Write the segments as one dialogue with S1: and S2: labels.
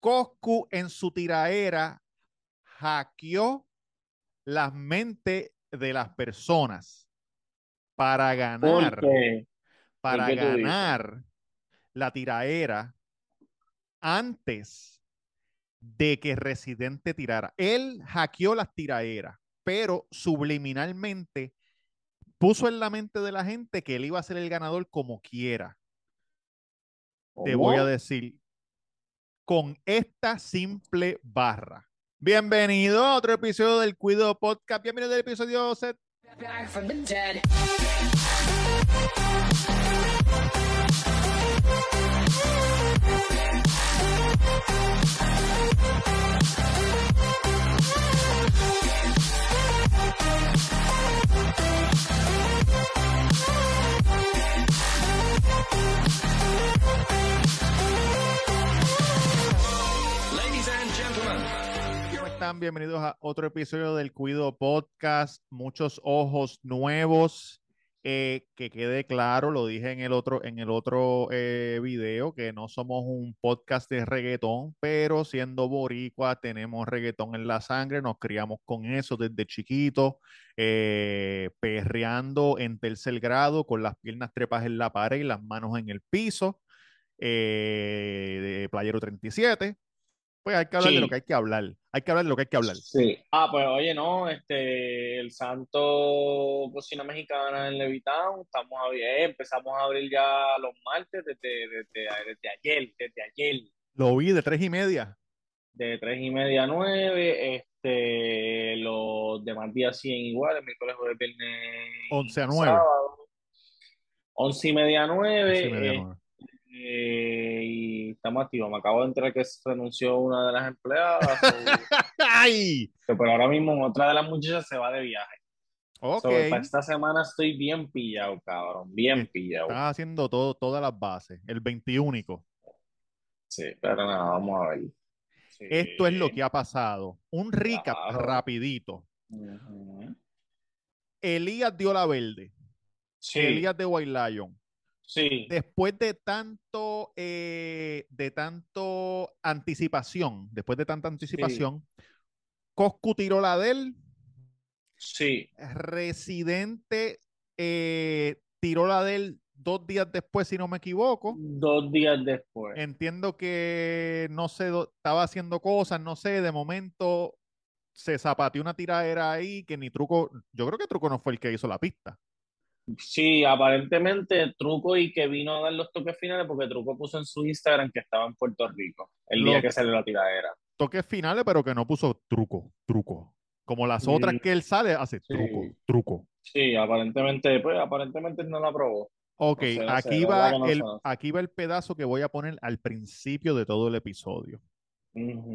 S1: Coscu en su tiraera hackeó las mentes de las personas para ganar, para ganar la tiraera antes de que Residente tirara. Él hackeó las tiraeras, pero subliminalmente puso en la mente de la gente que él iba a ser el ganador como quiera. Te voy a decir con esta simple barra. Bienvenido a otro episodio del Cuido Podcast. Bienvenido al episodio 7. Están? Bienvenidos a otro episodio del Cuido Podcast. Muchos ojos nuevos. Eh, que quede claro, lo dije en el otro, en el otro eh, video, que no somos un podcast de reggaetón, pero siendo boricua tenemos reggaetón en la sangre, nos criamos con eso desde chiquitos, eh, perreando en tercer grado, con las piernas trepas en la pared y las manos en el piso, eh, de Playero 37. Pues hay que hablar de lo que hay que hablar. Hay que hablar de lo que hay que hablar.
S2: Sí. Ah, pues oye, no, este, el Santo Cocina Mexicana en Levitown, estamos a, eh, empezamos a abrir ya los martes desde, desde, desde ayer, desde ayer,
S1: Lo vi de tres y media.
S2: de tres y media a nueve, este, los demás días siguen iguales, miércoles, jueves, viernes,
S1: 11 a
S2: y
S1: 9.
S2: sábado, once y media a nueve,
S1: Once y media,
S2: eh,
S1: nueve.
S2: eh, y estamos activos. Me acabo de enterar que se renunció una de las empleadas,
S1: ¡Ay!
S2: pero ahora mismo otra de las muchachas se va de viaje.
S1: Ok.
S2: So, para esta semana estoy bien pillado, cabrón, bien pillado.
S1: Estás haciendo todo, todas las bases. El 21.
S2: Sí, pero nada, vamos a ver. Sí.
S1: Esto es lo que ha pasado. Un recap
S2: Claro.
S1: rapidito.
S2: Ujú.
S1: Elías dio la verde.
S2: Sí,
S1: Elías de White Lion.
S2: Sí,
S1: Después de tanto, eh, de tanto anticipación, después de tanta anticipación, Coscu tiró la de él.
S2: sí,
S1: Residente eh, tiró la de él dos días después, si no me equivoco.
S2: dos días después.
S1: Entiendo que no sé, estaba haciendo cosas, no sé, de momento se zapateó una tiradera ahí que ni Truco, yo creo que Truco no fue el que hizo la pista.
S2: Sí, aparentemente Truco y que vino a dar los toques finales porque Truco puso en su Instagram que estaba en Puerto Rico el día que salió la tiradera.
S1: Toques finales, pero que no puso truco, truco. Como las otras
S2: Mm,
S1: que él sale, hace
S2: sí.
S1: truco, truco.
S2: Sí, aparentemente, pues aparentemente no la aprobó.
S1: Ok,
S2: No sé, no sé,
S1: aquí, va
S2: no
S1: el, aquí va el pedazo que voy a poner al principio de todo el episodio,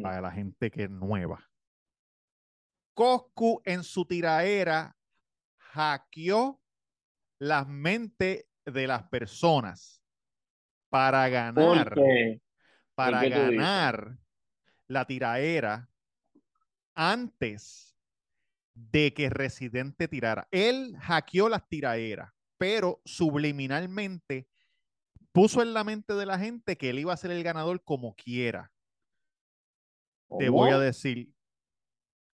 S1: para la gente que es nueva. Coscu en su tiraera hackeó las mentes de las personas para ganar, para ganar la tiraera antes de que Residente tirara. Él hackeó las tiraeras, pero subliminalmente puso en la mente de la gente que él iba a ser el ganador como quiera. Te voy a decir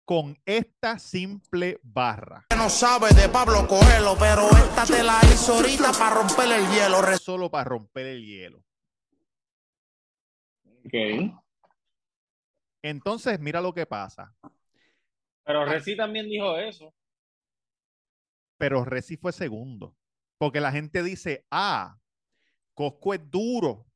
S1: con esta simple barra.
S3: no sabe de Pablo Coelho, pero esta te la hizo ahorita para romper el hielo.
S1: Solo para romper el hielo.
S2: Ok.
S1: Entonces, mira lo que pasa.
S2: Pero Reci también dijo eso.
S1: Pero Reci fue segundo. Porque la gente dice, ah, Cosco es duro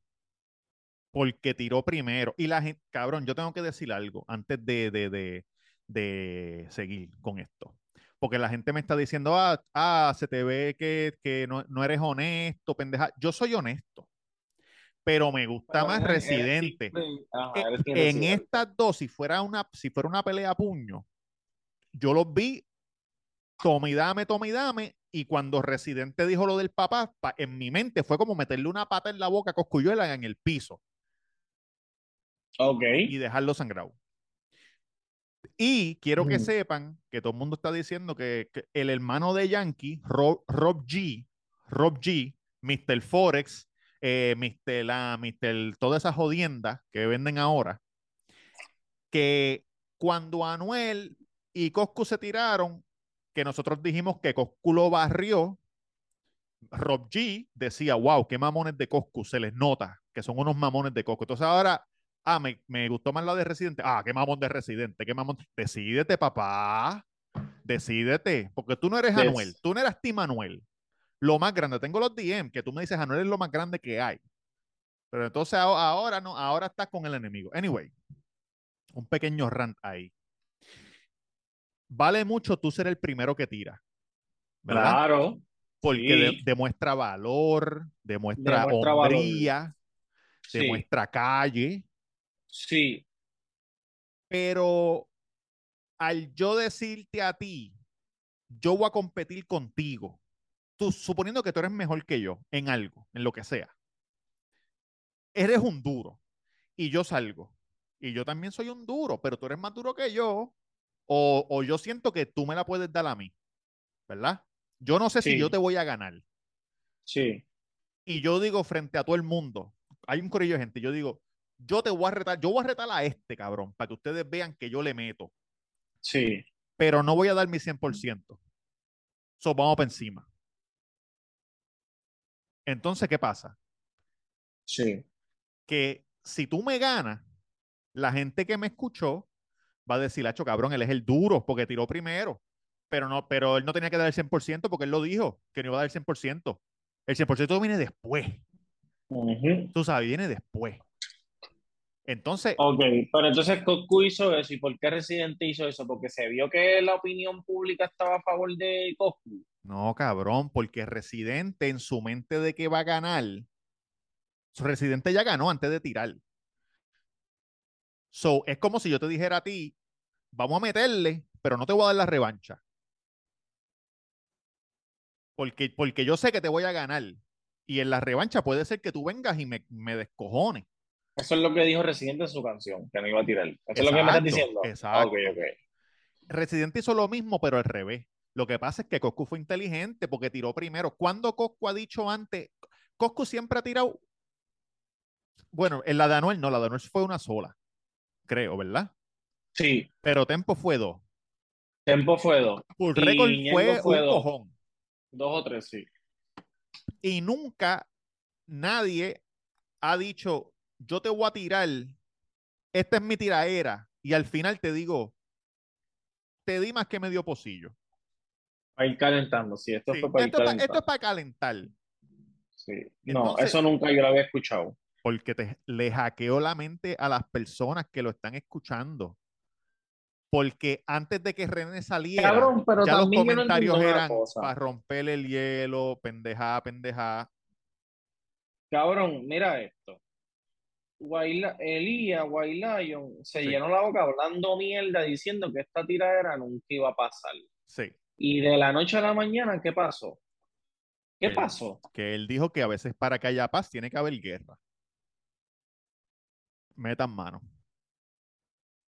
S1: porque tiró primero. Y la gente, cabrón, yo tengo que decir algo antes de, de, de, de seguir con esto. Porque la gente me está diciendo, ah, ah se te ve que, que no, no eres honesto, pendeja. Yo soy honesto, pero me gusta
S2: Pero
S1: más
S2: eres- eres
S1: residente.
S2: team- Ajá, eres
S1: en estas dos, si fuera una, si fuera una pelea a puño, yo los vi, tome y dame, tome y dame, y cuando Residente dijo lo del papá, pa- en mi mente fue como meterle una pata en la boca a Coscuyuela en el piso
S2: Ok.
S1: y dejarlo sangrado. Y quiero que
S2: Mm.
S1: sepan que todo el mundo está diciendo que, que el hermano de Yankee, Rob, Rob G, Rob G, Mr. Forex, eh, Mr. La, Mr. todas esas jodiendas que venden ahora, que cuando Anuel y Coscu se tiraron, que nosotros dijimos que Coscu lo barrió, Rob G decía, wow, qué mamones de Coscu, se les nota que son unos mamones de Coscu. Entonces ahora, ah, me, me gustó más la de Residente. Ah, qué mamón de Residente, qué mamón. Decídete, papá. Decídete, porque tú no eres
S2: Des-
S1: Anuel, tú no eras Tim Anuel. Lo más grande, tengo los DM que tú me dices, Anuel es lo más grande que hay. Pero entonces ahora no, ahora estás con el enemigo. Anyway, un pequeño rant ahí. Vale mucho tú ser el primero que tira. ¿Verdad?
S2: Claro.
S1: Porque
S2: sí.
S1: de- demuestra valor, demuestra,
S2: Demuestra valor.
S1: hombría,
S2: Sí.
S1: demuestra calle,
S2: Sí.
S1: pero al yo decirte a ti, yo voy a competir contigo, tú suponiendo que tú eres mejor que yo en algo, en lo que sea, eres un duro y yo salgo y yo también soy un duro, pero tú eres más duro que yo o, o yo siento que tú me la puedes dar a mí, ¿verdad? Yo no sé si yo te voy a ganar.
S2: Sí.
S1: y yo digo frente a todo el mundo, hay un corillo de gente, yo digo, yo te voy a retar, yo voy a retar a este cabrón, para que ustedes vean que yo le meto,
S2: Sí.
S1: pero no voy a dar mi 100%. So, vamos para encima. Entonces, ¿qué pasa?
S2: Sí.
S1: Que si tú me ganas, la gente que me escuchó va a decir, Hacho, cabrón, él es el duro porque tiró primero. Pero, no, pero él no tenía que dar el 100% porque él lo dijo, que no iba a dar el 100%. El 100% viene después. Tú sabes, viene después. Entonces,
S2: Ok, pero entonces Coscu hizo eso. ¿Y por qué Residente hizo eso? Porque se vio que la opinión pública estaba a favor de Coscu.
S1: No, cabrón, porque Residente en su mente de que va a ganar, su Residente ya ganó antes de tirar. So, es como si yo te dijera a ti, vamos a meterle, pero no te voy a dar la revancha. Porque, porque yo sé que te voy a ganar. Y en la revancha puede ser que tú vengas y me, me descojones.
S2: Eso es lo que dijo Residente en su canción, que no iba a tirar. Eso es lo que me estás diciendo.
S1: exacto.
S2: Ok, ok.
S1: Residente hizo lo mismo, pero al revés. Lo que pasa es que Coscu fue inteligente porque tiró primero. ¿Cuándo Coscu ha dicho antes? Coscu siempre ha tirado. Bueno, en la de Anuel no, la de Anuel fue una sola, creo, ¿verdad?
S2: Sí,
S1: Pero Tempo fue dos.
S2: Tempo fue dos.
S1: Por récord fue,
S2: fue
S1: un
S2: dos.
S1: cojón.
S2: Dos o tres, sí.
S1: Y nunca nadie ha dicho, yo te voy a tirar, esta es mi tiraera. Y al final te digo, te di más que medio pocillo.
S2: Para ir calentando, sí. Esto
S1: Sí,
S2: fue para ir
S1: esto, pa- esto es para calentar.
S2: Sí. No,
S1: Entonces-
S2: eso nunca yo lo había escuchado.
S1: porque te, le hackeó la mente a las personas que lo están escuchando. Porque antes de que René saliera,
S2: Cabrón, pero
S1: ya los
S2: no
S1: comentarios eran para romper el hielo, pendejá, pendejá.
S2: Cabrón, mira esto. Elías, Lion se
S1: Sí.
S2: llenó la boca hablando mierda diciendo que esta tiradera nunca iba a pasar.
S1: Sí,
S2: Y de la noche a la mañana, ¿qué pasó? ¿Qué pasó?
S1: que él dijo que a veces para que haya paz tiene que haber guerra. Metan mano.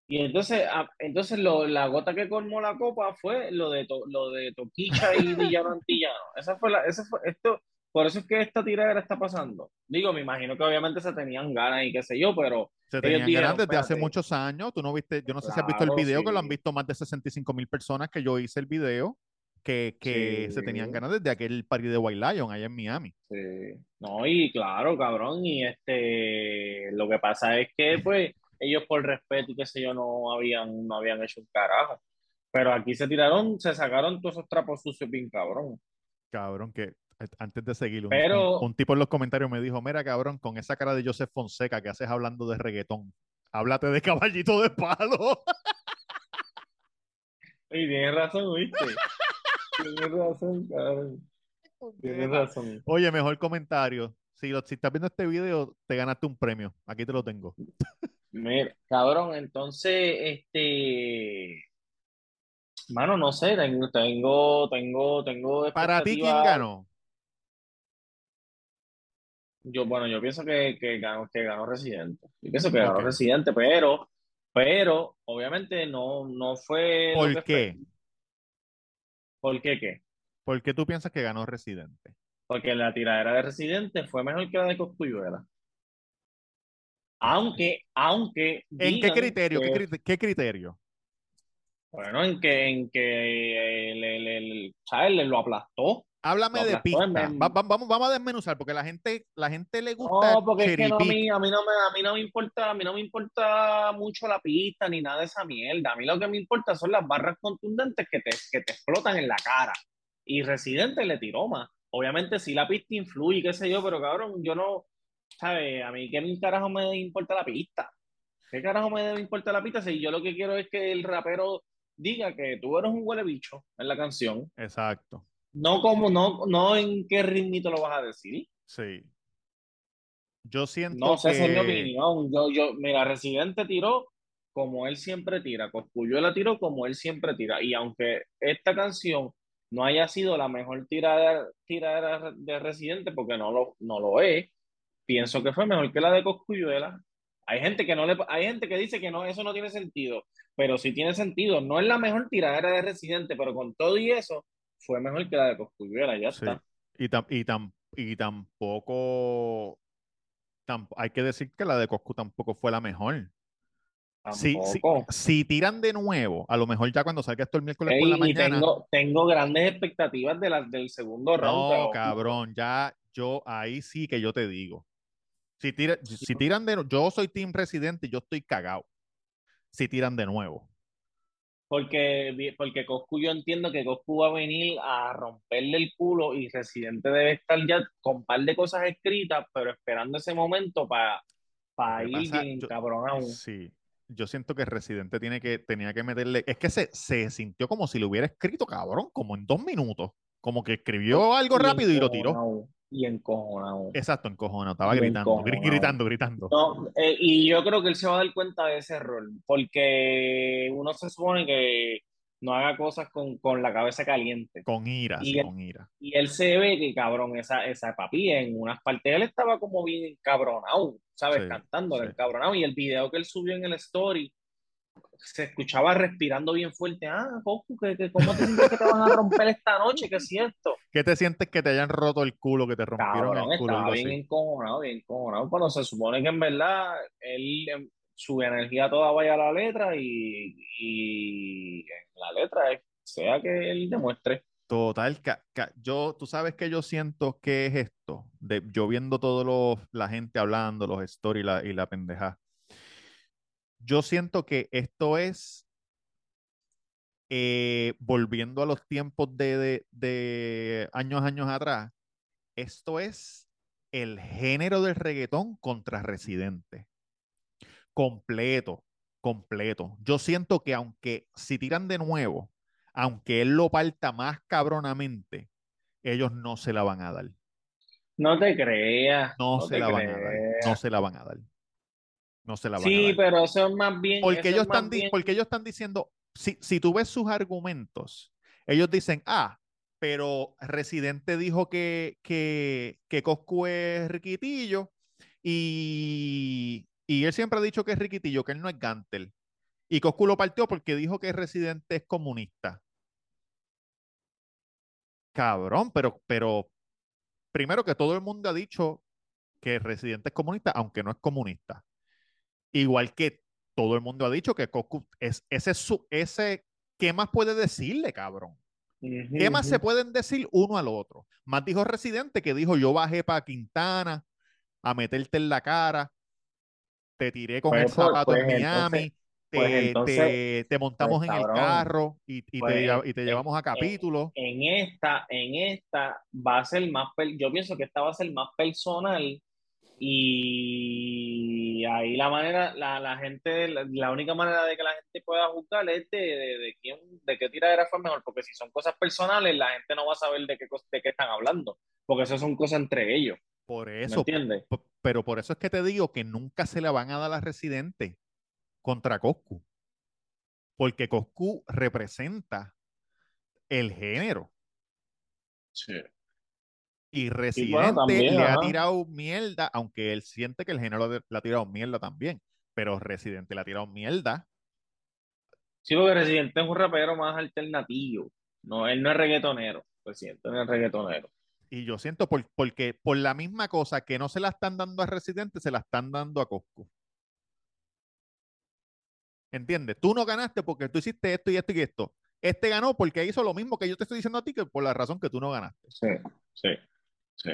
S2: Y entonces, ah, entonces lo, la gota que colmó la copa fue lo de to- lo de Toquicha y Villano Antillano. Esa fue la, esa fue, esto, por eso es que esta tiradera está pasando. Digo, me imagino que obviamente se tenían ganas y qué sé yo, pero
S1: Se tenían
S2: dijeron,
S1: ganas desde hace muchos años. Tú no viste, yo no sé si has visto el video, que lo han visto más de 65 mil personas que yo hice el video, que, que se tenían ganas desde aquel party de White Lion allá en Miami.
S2: Sí, no, y claro, cabrón, y este, lo que pasa es que, pues, ellos por respeto y qué sé yo, no habían, no habían hecho un carajo. Pero aquí se tiraron, se sacaron todos esos trapos sucios bien cabrón.
S1: Cabrón, que antes de seguir, un,
S2: Pero-
S1: un- un tipo en los comentarios me dijo, mira, cabrón, con esa cara de Joseph Fonseca que haces hablando de reggaetón, háblate de caballito de palo.
S2: Y tienes razón, ¿viste? Tienes razón, cabrón. Tienes razón.
S1: Oye, mejor comentario. Si, lo, si estás viendo este video, te ganaste un premio. Aquí te lo tengo.
S2: Mira, cabrón, entonces, este, mano, no sé, tengo, tengo, tengo, tengo
S1: Para ti, ¿quién ganó?
S2: Yo, bueno, yo pienso que, que ganó, que ganó Residente. Yo pienso que ganó. Residente, pero, pero, obviamente no, no fue
S1: ¿Por qué?
S2: fue. ¿Por qué qué?
S1: ¿Por qué tú piensas que ganó Residente?
S2: Porque la tiradera de Residente fue mejor que la de Cosculluela. Aunque, aunque.
S1: ¿En qué criterio? ¿Qué, criterio?
S2: Bueno, en que, en que eh, le, le- le- ¿sabes? Le lo aplastó.
S1: Háblame de pista. Va- va- vamos, vamos a desmenuzar porque la gente, la gente le gusta
S2: No, porque es que no, a mí, a mí no me, a mí no me importa, a mí no me importa mucho la pista ni nada de esa mierda. A mí lo que me importa son las barras contundentes que te, que te explotan en la cara. Y Residente le tiró más. Obviamente sí la pista influye, qué sé yo, pero cabrón, yo no, ¿sabes? A mí qué carajo me importa la pista. ¿Qué carajo me debe importar la pista? Si yo lo que quiero es que el rapero diga que tú eres un huele bicho en la canción.
S1: Exacto.
S2: No como, no, no en qué ritmito lo vas a decir.
S1: Sí. Yo siento
S2: No sé, esa es mi
S1: que
S2: opinión. Yo, yo, mira, Residente tiró como él siempre tira. Cosculluela tiró como él siempre tira. Y aunque esta canción no haya sido la mejor tirada, tirada de Residente, porque no lo, no lo es, pienso que fue mejor que la de Cosculluela. Hay gente que no le, hay gente que dice que no, eso no tiene sentido, pero sí tiene sentido. No es la mejor tiradera de Residente, pero con todo y eso, fue mejor que la de Cosculluela, ya
S1: Sí.
S2: está.
S1: Y, tam- y, tam- y tampoco, tam- hay que decir que la de Coscu tampoco fue la mejor. Si, si, si tiran de nuevo, a lo mejor ya cuando salga esto el miércoles por la mañana,
S2: tengo, tengo grandes expectativas de las del segundo round.
S1: no, cabrón, ya yo ahí sí que yo te digo. Si, tira- si tiran de yo soy Team Residente y yo estoy cagado. Si tiran de nuevo.
S2: Porque, porque Coscu, yo entiendo que Coscu va a venir a romperle el culo y Residente debe estar ya con un par de cosas escritas, pero esperando ese momento para
S1: que
S2: ir bien
S1: yo-
S2: cabronado.
S1: Sí, yo siento que Residente tiene que, tenía que meterle. Es que se, se sintió como si lo hubiera escrito, cabrón, como en dos minutos. Como que escribió algo rápido y lo tiró.
S2: Y encojonado.
S1: Exacto, encojonado, estaba
S2: Y
S1: gritando, gri-
S2: encojonado.
S1: gritando, gritando.
S2: No, eh, y yo creo que él se va a dar cuenta de ese error, porque uno se supone que no haga cosas con, con la cabeza caliente.
S1: Con ira,
S2: Y
S1: sí,
S2: él-
S1: con ira.
S2: Y él se ve que, cabrón, esa, esa papi en unas partes él estaba como bien encabronado, ¿sabes?
S1: Sí,
S2: Cantando,
S1: sí.
S2: encabronado. Y el video que él subió en el story se escuchaba respirando bien fuerte. Ah, Goku, que, que- ¿cómo te sientes que te van a romper esta noche? ¿Qué es cierto?
S1: ¿Qué te sientes que te hayan roto el culo, que te rompieron
S2: Cabrón,
S1: el culo?
S2: estaba bien
S1: así?
S2: encojonado, bien encojonado. Pero se supone que en verdad él, em, su energía toda vaya a la letra y, y en la letra es- sea que él demuestre.
S1: Total, ca- ca- yo, tú sabes que yo siento que es esto, de yo viendo todo lo, la gente hablando, los stories y la, y la pendeja. Yo siento que esto es eh, volviendo a los tiempos de, de, de años, años atrás. Esto es el género del reggaetón contra Residente. Completo, completo. Yo siento que aunque si tiran de nuevo, aunque él lo parta más cabronamente, ellos no se la van a dar.
S2: No te creas.
S1: No,
S2: no
S1: se la van a dar. No se la van a dar. No se la van a
S2: Sí,
S1: dar.
S2: pero eso es más bien.
S1: Porque ellos,
S2: es más
S1: están,
S2: bien-
S1: porque ellos están diciendo, si, si tú ves sus argumentos, ellos dicen, ah, pero Residente dijo que, que, que Coscu es riquitillo y, y él siempre ha dicho que es riquitillo, que él no es Gantel. Y Coscu lo partió porque dijo que Residente es comunista. Cabrón, pero, pero primero que todo el mundo ha dicho que Residente es comunista, aunque no es comunista. Igual que todo el mundo ha dicho que Coscu es ese, su, ese, ¿qué más puede decirle, cabrón? ¿Qué más se pueden decir uno al otro? Más dijo Residente que dijo, yo bajé para Quintana a meterte en la cara, te tiré con
S2: Pues,
S1: el
S2: pues,
S1: zapato
S2: pues,
S1: en Miami,
S2: entonces- pues,
S1: te,
S2: entonces,
S1: te- te montamos
S2: pues,
S1: en el carro y, y
S2: pues,
S1: te, y te
S2: en-
S1: llevamos a
S2: en-
S1: capítulos.
S2: En esta, en esta va a ser más, yo pienso que esta va a ser más personal y ahí la manera, la, la gente, la, la única manera de que la gente pueda juzgar es de, de, de quién, de qué tiradera fue mejor, porque si son cosas personales, la gente no va a saber de qué, de qué están hablando, porque eso son cosas entre ellos,
S1: Por
S2: ¿me
S1: eso,
S2: entiendes?
S1: p- pero por eso es que te digo que nunca se la van a dar a Residente contra Coscu. Porque Coscu representa el género.
S2: Sí.
S1: Y
S2: bueno,
S1: Residente
S2: también,
S1: le ha tirado mierda, aunque él siente que el género le ha tirado mierda también. Pero Residente le ha tirado mierda.
S2: Sí, porque Residente es un rapero más alternativo, no, él no es reggaetonero, Residente no es reggaetonero.
S1: Y yo siento por, porque por la misma cosa que no se la están dando a Residente, se la están dando a Coscu. ¿Entiendes? Tú no ganaste porque tú hiciste esto y esto y esto. Este ganó porque hizo lo mismo que yo te estoy diciendo a ti, que por la razón que tú no ganaste.
S2: Sí, sí, sí.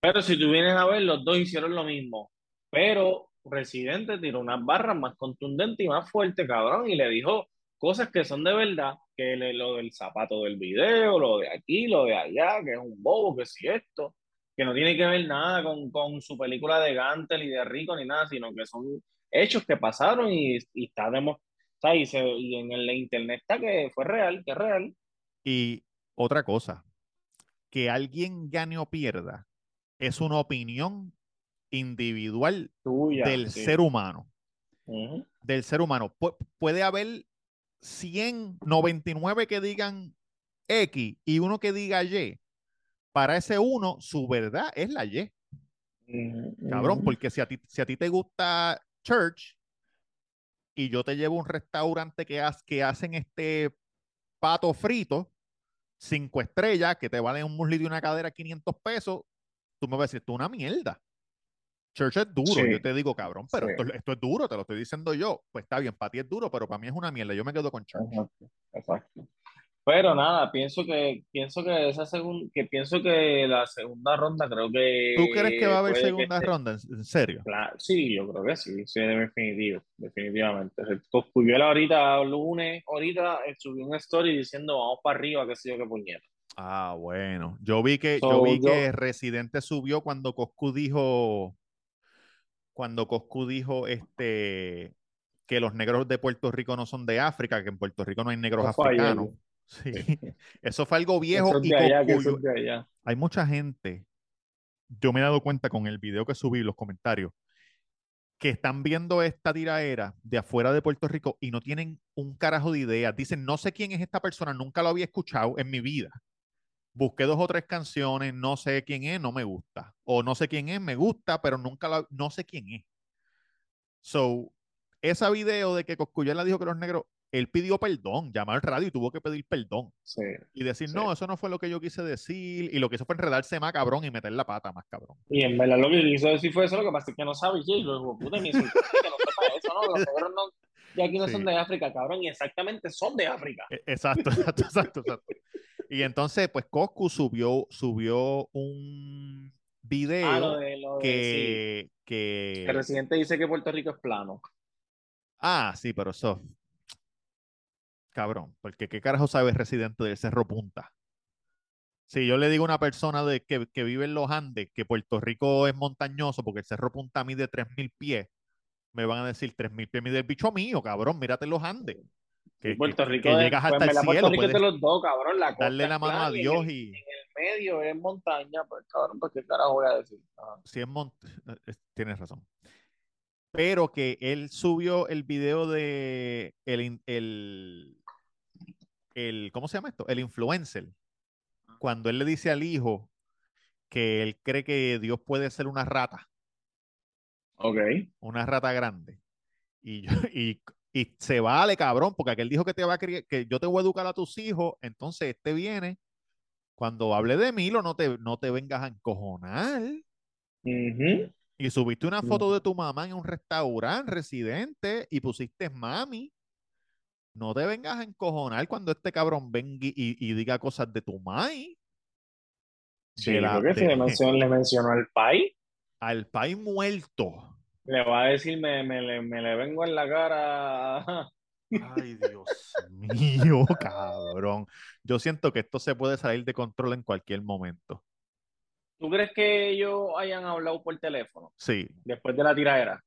S2: Pero si tú vienes a ver, los dos hicieron lo mismo. Pero Residente tiró unas barras más contundentes y más fuertes, cabrón, y le dijo cosas que son de verdad, que le- lo del zapato del video, lo de aquí, lo de allá, que es un bobo, que si esto, que no tiene que ver nada con, con su película de Gantel y de Rico ni nada, sino que son hechos que pasaron y, y está demostrado, y, se- y en el internet está que fue real, que es real.
S1: Y otra cosa, que alguien gane o pierda es una opinión individual
S2: Tuya.
S1: del
S2: sí.
S1: ser humano. Del ser humano. Pu- puede haber 199 que digan X y uno que diga Y. Para ese uno, su verdad es la Y. Cabrón, porque si a ti, si a ti te gusta church y yo te llevo a un restaurante que, haz- que hacen este pato frito, cinco estrellas, que te valen un muslito y una cadera 500 pesos, tú me vas a decir, es una mierda. Church es duro,
S2: Sí.
S1: yo te digo, cabrón, pero
S2: Sí.
S1: esto, esto es duro, te lo estoy diciendo yo. Pues está bien, para ti es duro, pero para mí es una mierda. Yo me quedo con church.
S2: Exacto, exacto. Pero nada, pienso que pienso que esa segun- que pienso que la segunda ronda creo que
S1: ¿Tú crees que va a haber segunda ronda? ¿En serio?
S2: Sí, yo creo que sí, sí, definitivo, definitivamente. Coscuyuela ahorita, lunes, ahorita eh, subió un story diciendo vamos para arriba, qué sé yo, qué puñeta.
S1: Ah, bueno. Yo vi que, yo vi
S2: yo-
S1: que Residente subió cuando Coscu dijo, cuando Coscu dijo este que los negros de Puerto Rico no son de África, que en Puerto Rico no hay negros africanos. Sí. Eso fue algo viejo y
S2: allá,
S1: hay mucha gente, yo me he dado cuenta con el video que subí, los comentarios, que están viendo esta tiraera de afuera de Puerto Rico y no tienen un carajo de idea. Dicen, no sé quién es esta persona, nunca lo había escuchado en mi vida. Busqué dos o tres canciones, no sé quién es, no me gusta. O no sé quién es, me gusta, pero nunca la, no sé quién es. So, ese video de que Coscuyuela dijo que los negros, él pidió perdón, llamó al radio y tuvo que pedir perdón.
S2: Sí.
S1: Y decir,
S2: Sí.
S1: no, eso no fue lo que yo quise decir. Y lo que hizo fue enredarse más cabrón y meter la pata más cabrón.
S2: Y en verdad lo que quiso decir fue eso, lo que pasa es que no sabe, y lo dijo, puta, insultó, que no sepa eso, ¿no? Los negros no, de aquí no
S1: Sí.
S2: son de África, cabrón, y exactamente son de África.
S1: E- Exacto, exacto, exacto, exacto. Y entonces, pues Coscu subió, subió un video
S2: Ah, lo de, lo de,
S1: que.
S2: El
S1: que...
S2: residente dice que Puerto Rico es plano.
S1: Ah, sí, pero eso... Cabrón, porque ¿qué carajo sabe el residente del Cerro Punta? Si yo le digo a una persona de que, que vive en los Andes que Puerto Rico es montañoso porque el Cerro Punta mide 3.000 pies, me van a decir 3.000 pies mide el bicho mío, cabrón, mírate los Andes. Que,
S2: Puerto
S1: que-
S2: Rico
S1: que llegas
S2: pues,
S1: hasta el cielo,
S2: los dos, cabrón. La
S1: darle la mano a
S2: en
S1: Dios
S2: el-
S1: y...
S2: En el medio es montaña, pues cabrón, pues qué carajo voy a decir. Ajá.
S1: si es Mont- eh, tienes razón. Pero que él subió el video de el, el, ¿cómo se llama esto? El influencer. Cuando él le dice al hijo que él cree que Dios puede ser una rata,
S2: Ok.
S1: una rata grande. Y, yo- y, y se vale, cabrón, porque aquel dijo que te va a criar, que yo te voy a educar a tus hijos, entonces este viene. Cuando hable de Milo, no te, no te vengas a encojonar. Y subiste una foto de tu mamá en un restaurante residente y pusiste mami. No te vengas a encojonar cuando este cabrón venga y, y diga cosas de tu mai.
S2: Sí,
S1: De la-
S2: creo que
S1: de-
S2: le mencionó, le mencionó al país.
S1: al país muerto.
S2: Le va a decir, me, me le vengo en la cara.
S1: Ay, Dios mío, cabrón. Yo siento que esto se puede salir de control en cualquier momento.
S2: ¿Tú crees que ellos hayan hablado por teléfono
S1: Sí,
S2: después de la tiradera?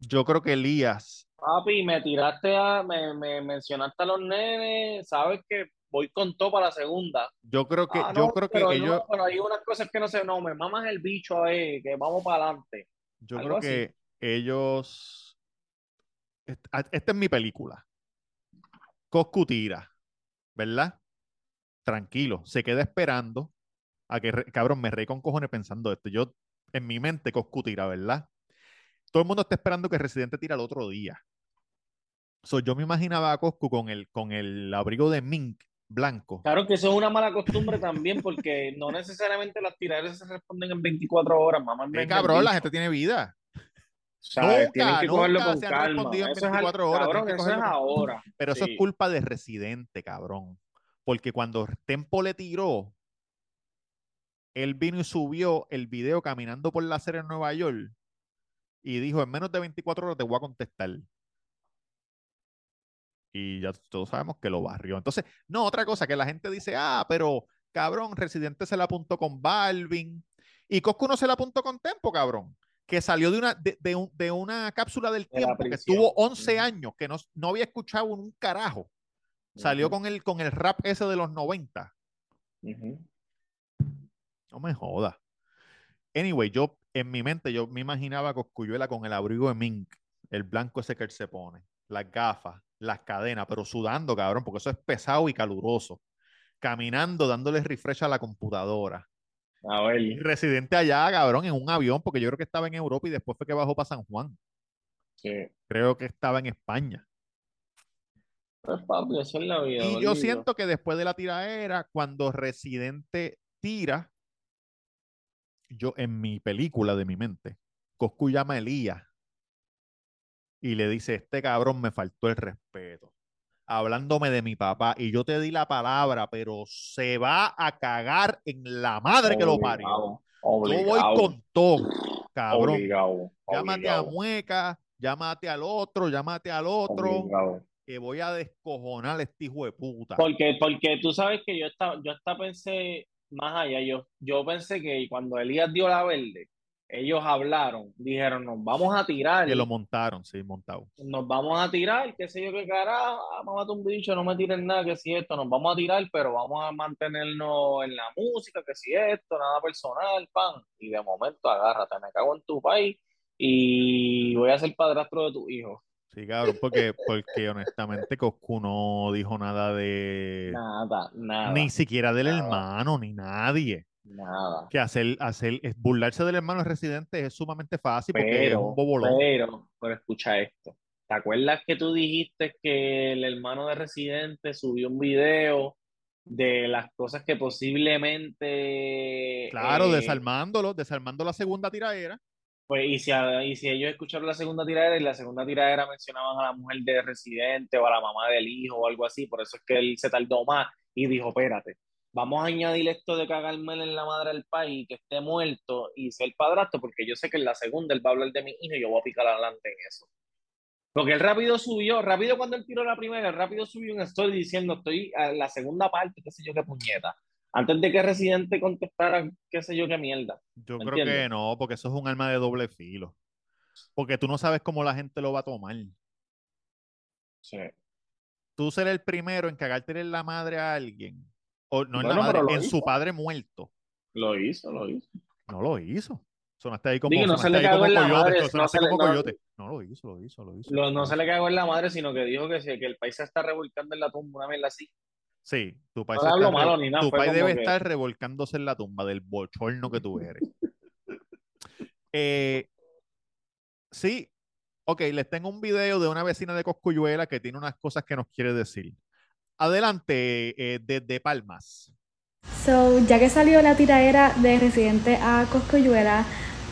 S1: yo creo que Elías,
S2: Papi, me tiraste a, me, me mencionaste a los nenes, sabes que voy con todo para la segunda.
S1: yo creo que,
S2: Ah,
S1: yo
S2: no,
S1: creo que
S2: pero
S1: ellos,
S2: no, pero hay unas cosas que no sé, no, me mamas el bicho a ver, que vamos para adelante.
S1: yo creo que ellos, esta es mi película. Coscu tira, ¿verdad? Tranquilo, se queda esperando a que, cabrón, me reí con cojones pensando esto. Yo, en mi mente, Coscu tira, ¿verdad? Todo el mundo está esperando que Residente tira el otro día. So, yo me imaginaba a Coscu con el, con el abrigo de mink blanco.
S2: Claro que eso es una mala costumbre también, porque no necesariamente las tiraderas se responden en 24 horas, mamá.
S1: Eh, cabrón, la gente tiene vida.
S2: ¿sabes?
S1: Nunca,
S2: Tienen que
S1: nunca
S2: cogerlo con
S1: se han
S2: calma.
S1: respondido en
S2: Eso es al-
S1: 24 horas,
S2: cabrón,
S1: tienen que
S2: eso es
S1: cogerlo con-
S2: ahora.
S1: Pero eso
S2: Sí.
S1: es culpa de Residente, cabrón. Porque cuando Tempo le tiró, él vino y subió el video caminando por la acera en Nueva York y dijo, en menos de 24 horas te voy a contestar. Y ya todos sabemos que lo barrió. Entonces, no, otra cosa que la gente dice, ah, pero cabrón, Residente se la apuntó con Balvin. Y Coscu no se la apuntó con Tempo, cabrón. Que salió de una, de, de un- de una cápsula del
S2: De
S1: tiempo que estuvo 11
S2: Ujú.
S1: años, que no, no había escuchado un carajo. Salió con el, con el rap ese de los 90.
S2: ujú.
S1: No me joda. Anyway, yo en mi mente yo me imaginaba a Cosculluela con el abrigo de mink, el blanco ese que él se pone, las gafas, las cadenas, pero sudando, cabrón, porque eso es pesado y caluroso. Caminando, dándole refresh a la computadora.
S2: A ver,
S1: residente allá, cabrón, en un avión, porque yo creo que estaba en Europa y después fue que bajó para San Juan.
S2: sí.
S1: Creo que estaba en España.
S2: Pues papi, eso es la vida.
S1: Y yo siento que después de la tiraera, cuando Residente tira, yo en mi película de mi mente, Coscu llama a Elías y le dice, este cabrón me faltó el respeto, hablándome de mi papá, y yo te di la palabra, pero se va a cagar en la madre que lo parió.
S2: Obligado,
S1: Yo voy con todo, cabrón.
S2: obligado,
S1: Llámate a Mueca, llámate al otro, llámate al otro, que voy a descojonar a este hijo de puta.
S2: Porque, porque tú sabes que yo estaba, yo hasta pensé más allá, yo, yo pensé que cuando Elías dio la verde, ellos hablaron, dijeron, nos vamos a tirar,
S1: Que lo montaron, sí, montado.
S2: nos vamos a tirar, qué sé yo qué carajo, ah, mamate un bicho, no me tiren nada, que si esto, nos vamos a tirar, pero vamos a mantenernos en la música, que si esto, nada personal, pan. Y de momento agárrate, me cago en tu país y voy a ser padrastro de tu hijo.
S1: Sí, cabrón, porque, porque honestamente Coscu no dijo nada de...
S2: Nada, nada,
S1: Ni siquiera del
S2: nada.
S1: hermano, ni nadie.
S2: nada.
S1: Que hacer, hacer, es burlarse del hermano residente es sumamente fácil porque es
S2: Pero,
S1: un bobolón.
S2: pero, pero escucha esto. ¿Te acuerdas que tú dijiste que el hermano de Residente subió un video de las cosas que posiblemente...
S1: Claro,
S2: eh,
S1: desarmándolo, desarmando la segunda tiraera.
S2: Pues, y si, y si ellos escucharon la segunda tiradera y la segunda tiradera mencionaban a la mujer de Residente o a la mamá del hijo o algo así, por eso es que él se tardó más y dijo, espérate, vamos a añadir esto de cagarme en la madre del país, que esté muerto y ser padrastro, porque yo sé que en la segunda él va a hablar de mi hijo y yo voy a picar adelante en eso. Porque él rápido subió, rápido cuando él tiró la primera, rápido subió un story diciendo, estoy a la segunda parte, qué sé yo qué puñeta. Antes de que Residente contestara, qué sé yo qué mierda.
S1: Yo
S2: ¿Me
S1: creo que no, porque eso es un arma de doble filo. Porque tú no sabes cómo la gente lo va a tomar.
S2: Sí.
S1: Tú ser el primero en cagarte en la madre a alguien, o no en la madre, en su padre muerto.
S2: Lo hizo, lo hizo.
S1: No lo hizo. Sonaste ahí como,
S2: Digo, no se le
S1: ahí
S2: cagó
S1: como
S2: en la
S1: coyote,
S2: madre,
S1: no,
S2: se le-
S1: como
S2: no-
S1: coyote. No lo hizo, lo hizo, lo hizo.
S2: Lo- no se le cagó en la madre, sino que dijo que, que el país se está revolcando en la tumba, una mierda así.
S1: Sí, tu país,
S2: No
S1: se
S2: le hablo
S1: está
S2: malo
S1: re-
S2: ni nada,
S1: tu país debe
S2: que-
S1: estar revolcándose en la tumba del bochorno que tú eres. Eh, sí, ok, les tengo un video de una vecina de Coscuyuela que tiene unas cosas que nos quiere decir. Adelante, eh, desde Palmas.
S4: So, ya que salió la tiraera de Residente a Coscoyuela,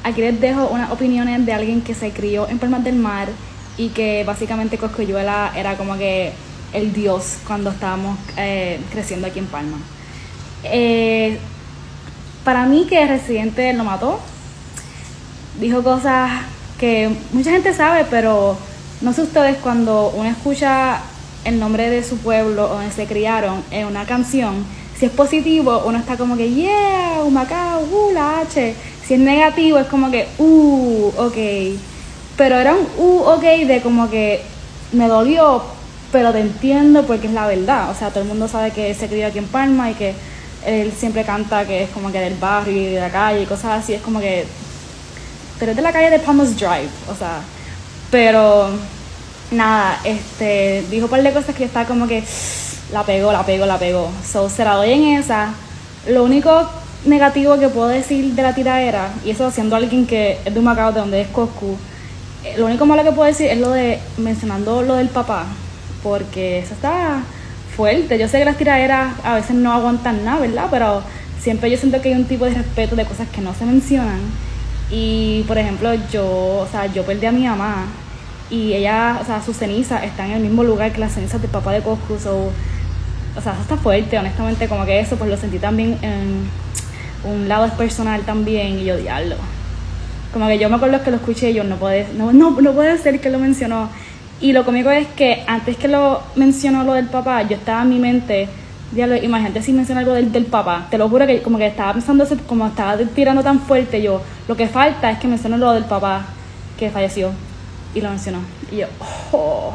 S4: aquí les dejo unas opiniones de alguien que se crió en Palmas del Mar y que básicamente Coscoyuela era como que el dios cuando estábamos eh, creciendo aquí en Palma. Eh, para mí que Residente lo mató, dijo cosas que mucha gente sabe, pero no sé ustedes cuando uno escucha el nombre de su pueblo donde se criaron en una canción, si es positivo, uno está como que, yeah, Humacao, uh, la H. Si es negativo, es como que, uh, ok. Pero era un uh, ok de como que me dolió, pero te entiendo porque es la verdad. O sea, todo el mundo sabe que se crió aquí en Palma y que él siempre canta que es como que del barrio y de la calle y cosas así. Es como que pero es de la calle de Palmas Drive, o sea, pero nada, este, dijo un par de cosas que estaba como que la pegó, la pegó, la pegó. So, se la doy en esa. Lo único negativo que puedo decir de la tiradera, y eso siendo alguien que es de un Macao, de donde es Coscu, eh, lo único malo que puedo decir es lo de mencionando lo del papá, porque eso está fuerte. Yo sé que las tiraderas a veces no aguantan nada, ¿verdad? Pero siempre yo siento que hay un tipo de respeto de cosas que no se mencionan. Y por ejemplo, yo, o sea, yo perdí a mi mamá y ella, o sea, sus cenizas están en el mismo lugar que las cenizas del papá de Coscu. So, o sea, eso está fuerte, honestamente, como que eso, pues lo sentí también en un lado personal también y yo diablo. Como que yo me acuerdo que lo escuché y yo no puede, no, no, no puede ser que lo mencionó. Y lo cómico es que antes que lo mencionó lo del papá, yo estaba en mi mente, diablo, imagínate si menciona algo del, del papá. Te lo juro que como que estaba pensando, como estaba tirando tan fuerte yo, lo que falta es que mencione lo del papá que falleció. Y lo mencionó. Y yo, oh.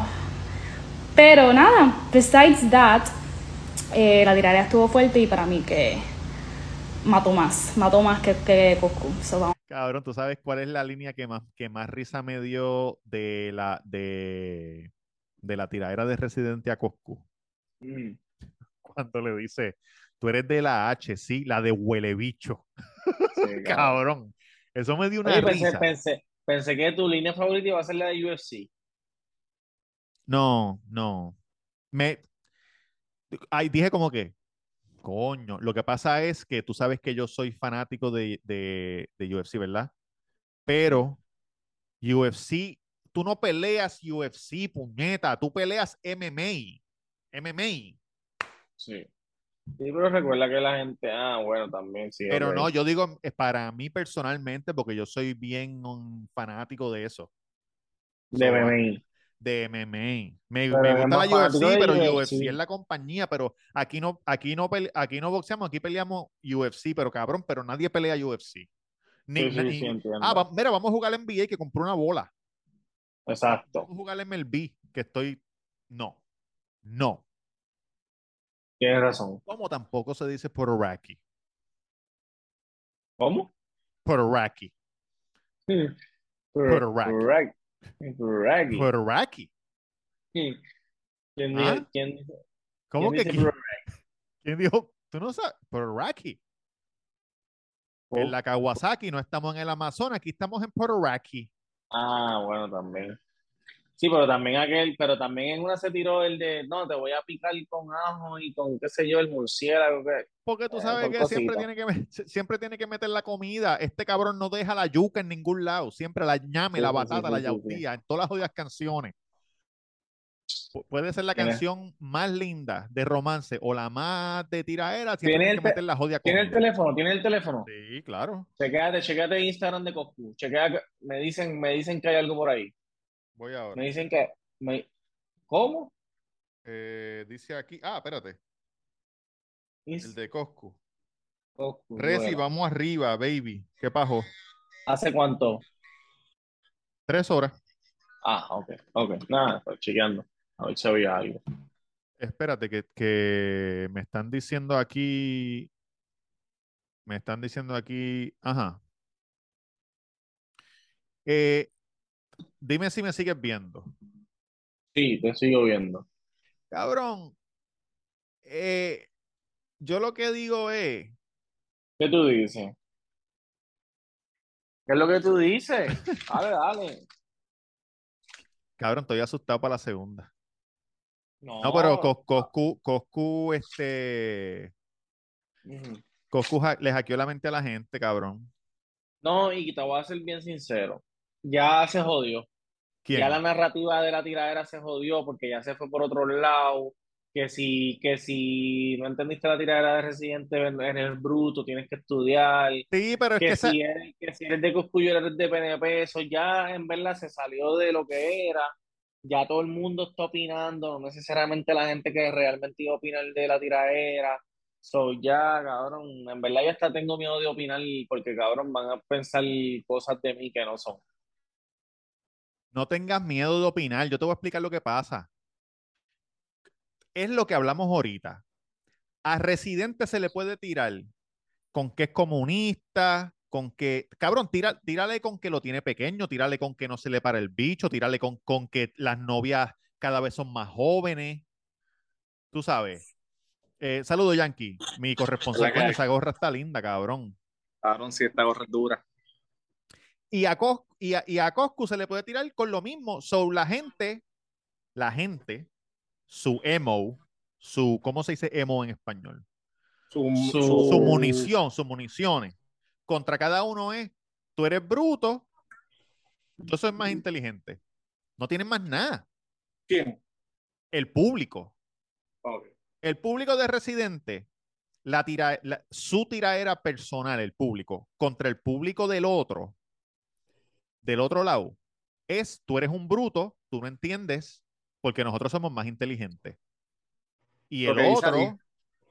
S4: Pero nada, besides that, eh, la tirarea estuvo fuerte y para mí que mató más, mató más que, que Coscu. So.
S1: Cabrón, ¿tú sabes cuál es la línea que más, que más risa me dio de la, de, de la tiradera de Residente a Coscu?
S2: Mm.
S1: Cuando le dice, tú eres de la H, sí, la de huele bicho.
S2: Sí, cabrón.
S1: Eso me dio una
S2: Oye, pensé,
S1: risa.
S2: pensé, pensé que tu línea favorita iba a ser la de UFC.
S1: No, no. Me, ay, dije como que, coño, lo que pasa es que tú sabes que yo soy fanático de, de, de UFC, ¿verdad? Pero UFC, tú no peleas UFC, puñeta, tú peleas MMA. MMA.
S2: Sí. Sí, pero recuerda que la gente, ah, bueno, también sí.
S1: Pero no, yo digo eh, para mí personalmente, porque yo soy bien un fanático de eso,
S2: De
S1: So,
S2: MMA.
S1: De MMA. Me, me gusta la UFC, pero
S2: UFC.
S1: UFC es la compañía, pero aquí no, aquí no, pele- aquí no boxeamos, aquí peleamos UFC, pero cabrón, pero nadie pelea UFC. Ni,
S2: Sí, sí,
S1: ni-
S2: sí, entiendo.
S1: ah, va- mira, vamos a jugar NBA que compró una bola.
S2: Exacto.
S1: Vamos a jugar MLB, que estoy. No. No.
S2: Tienes razón.
S1: Como tampoco se dice Pororaki.
S2: ¿Cómo?
S1: Pororaki. Puerto
S2: Correct.
S1: Pororaki.
S2: ¿Quién dijo?
S1: ¿Ah?
S2: ¿Quién dijo?
S1: ¿Cómo
S2: quién
S1: que
S2: dice
S1: quién, dijo? Tú no sabes. Pororaki.
S2: Rico?
S1: En la Kawasaki no estamos en el Amazonas, aquí estamos en Pororaki.
S2: Ah, bueno, también. Sí, pero también aquel, pero también en una se tiró el de, no, te voy a picar con ajo y con, qué sé yo, el murciélago. Que...
S1: Porque tú
S2: Eh,
S1: sabes que siempre tiene que, me- si- siempre tiene que meter la comida. Este cabrón no deja la yuca en ningún lado. Siempre la ñame,
S2: Sí,
S1: la
S2: sí,
S1: batata,
S2: sí,
S1: la yautía, en todas las jodidas canciones. Pu- Puede ser la canción más linda de romance o la más de tiraera, siempre
S2: Tiene
S1: que
S2: te-
S1: meter la jodia
S2: ¿Tiene el teléfono? ¿Tiene el teléfono?
S1: Sí, claro.
S2: Chequéate, chequéate Instagram de Coscu. Chequea, me dicen, me dicen que hay algo por ahí.
S1: Voy ahora.
S2: Me dicen que, me, ¿cómo?
S1: Eh, dice aquí, ah, espérate, el de Coscu.
S2: Coscu,
S1: Reci,
S2: bueno.
S1: vamos arriba, baby. ¿Qué pasó?
S2: ¿Hace cuánto?
S1: Tres horas.
S2: Ah, ok, ok. Nada, estoy chequeando. A ver si había algo.
S1: Espérate, que, que me están diciendo aquí. Me están diciendo aquí. Ajá. Eh, dime si me sigues viendo.
S2: Sí, te sigo viendo.
S1: Cabrón. eh, yo lo que digo es.
S2: ¿Qué tú dices? ¿Qué es lo que tú dices? Dale, dale.
S1: Cabrón, estoy asustado para la segunda.
S2: No,
S1: No, pero Cos- Coscu, Coscu, este.
S2: Ujú.
S1: Coscu ha- le hackeó la mente a la gente, cabrón.
S2: No, y te voy a ser bien sincero. Ya se jodió.
S1: ¿Quién?
S2: Ya la narrativa de la tiradera se jodió porque ya se fue por otro lado. Que si, que si no entendiste la tiradera de Residente, eres bruto, tienes que estudiar.
S1: Sí, pero es que
S2: Que
S1: esa-
S2: si eres, que si eres de Coscuyo, eres de PNP, eso ya en verdad se salió de lo que era. Ya todo el mundo está opinando, no necesariamente la gente que realmente iba a opinar de la tiradera. So ya, cabrón, en verdad ya hasta tengo miedo de opinar porque, cabrón, van a pensar cosas de mí que no son.
S1: No tengas miedo de opinar. Yo te voy a explicar lo que pasa. Es lo que hablamos ahorita. A Residente se le puede tirar con que es comunista, con que, cabrón, tira, tírale con que lo tiene pequeño, tírale con que no se le para el bicho, tírale con, con que las novias cada vez son más jóvenes. Tú sabes. Eh, saludo, Yankee. Mi corresponsal. Coño, esa gorra está linda, cabrón.
S5: Cabrón, si esta gorra es dura.
S1: Y a, Cos- y, a, y a Coscu se le puede tirar con lo mismo. So, la gente, la gente, su emo, su, ¿cómo se dice emo en español?
S5: Su,
S2: Su-
S1: Su munición, sus municiones, contra cada uno es tú eres bruto, yo soy más inteligente. No tienen más nada.
S5: ¿Quién?
S1: El público. El público de Residente, la tira, la- su tiraera personal, el público, contra el público del otro, del otro lado, es tú eres un bruto, tú no entiendes, porque nosotros somos más inteligentes. Y el
S5: que
S1: otro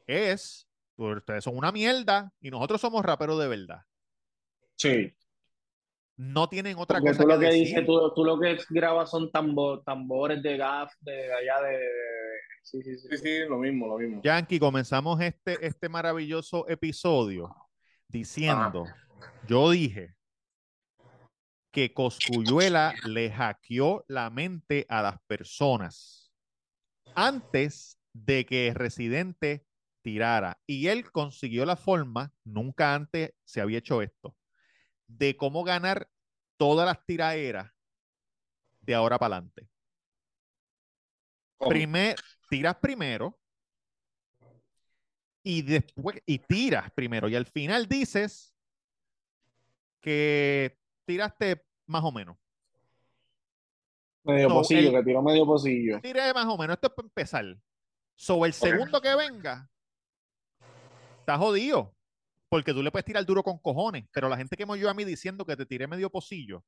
S1: es, tú- ustedes son una mierda y nosotros somos raperos de verdad.
S2: Sí.
S1: No tienen otra
S2: Porque
S1: cosa
S2: tú
S1: que
S2: lo que
S1: decir.
S2: dices, tú, tú lo que grabas son tambo- tambores de gaf de allá de. Sí, sí, sí.
S5: Sí, sí, lo mismo, lo mismo.
S1: Yankee, comenzamos este, este maravilloso episodio diciendo, yo dije que Coscuyuela le hackeó la mente a las personas antes de que Residente tirara. Y él consiguió la forma, nunca antes se había hecho esto, de cómo ganar todas las tiraderas de ahora para adelante. Tiras primero y después y tiras primero y al final dices que tiraste más o menos.
S2: Medio
S1: So,
S2: pocillo,
S1: el-
S2: que tiró medio pocillo.
S1: Tiré más o menos. Esto es para empezar. Sobre el segundo que venga, está jodido. Porque tú le puedes tirar duro con cojones, pero la gente que me oyó a mí diciendo que te tiré medio pocillo,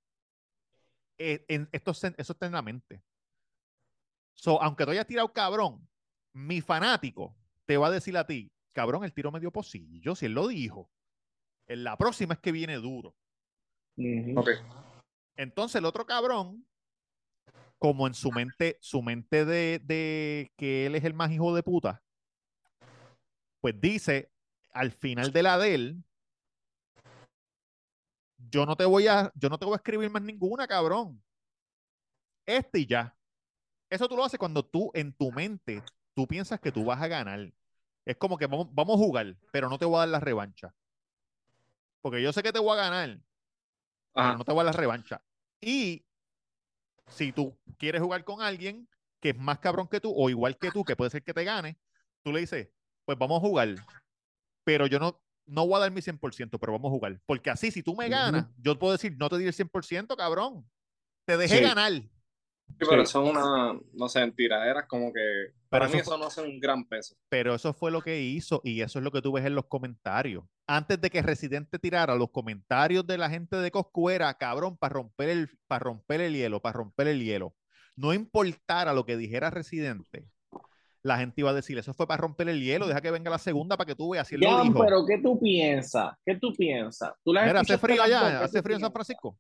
S1: eh, en, esto, eso está en la mente. So, aunque tú hayas tirado cabrón, mi fanático te va a decir a ti, cabrón, el tiro medio pocillo, si él lo dijo. En la próxima es que viene duro. Entonces el otro cabrón, como en su mente, su mente de, de que él es el más hijo de puta, pues dice al final de la de él, yo no te voy a, yo no te voy a escribir más ninguna, cabrón. Este y ya. Eso tú lo haces cuando tú en tu mente, tú piensas que tú vas a ganar. Es como que vamos, vamos a jugar, pero no te voy a dar la revancha. Porque yo sé que te voy a ganar, pero
S5: Ajá.
S1: no te voy a dar la revancha. Y si tú quieres jugar con alguien que es más cabrón que tú o igual que tú, que puede ser que te gane, tú le dices, pues vamos a jugar, pero yo no, no voy a dar mi 100%, pero vamos a jugar. Porque así, si tú me ganas, yo puedo decir, no te di el 100%, cabrón. Te dejé
S2: Sí.
S1: ganar.
S5: Sí, pero
S2: Sí.
S5: eso es una, no sé, en tiraderas como que para
S1: eso
S5: mí
S1: fue-
S5: eso no hace un gran peso.
S1: Pero eso fue lo que hizo y eso es lo que tú ves en los comentarios. Antes de que Residente tirara, los comentarios de la gente de Coscu era, cabrón, para romper el, para romper el hielo, para romper el hielo. No importara lo que dijera Residente, la gente iba a decir, eso fue para romper el hielo, deja que venga la segunda para que tú veas si él lo
S2: Ya,
S1: dijo.
S2: pero ¿qué tú piensas? ¿Qué tú piensas? ¿Tú
S1: Mira, hace frío allá,
S2: ¿Qué
S1: hace frío en San? Francisco.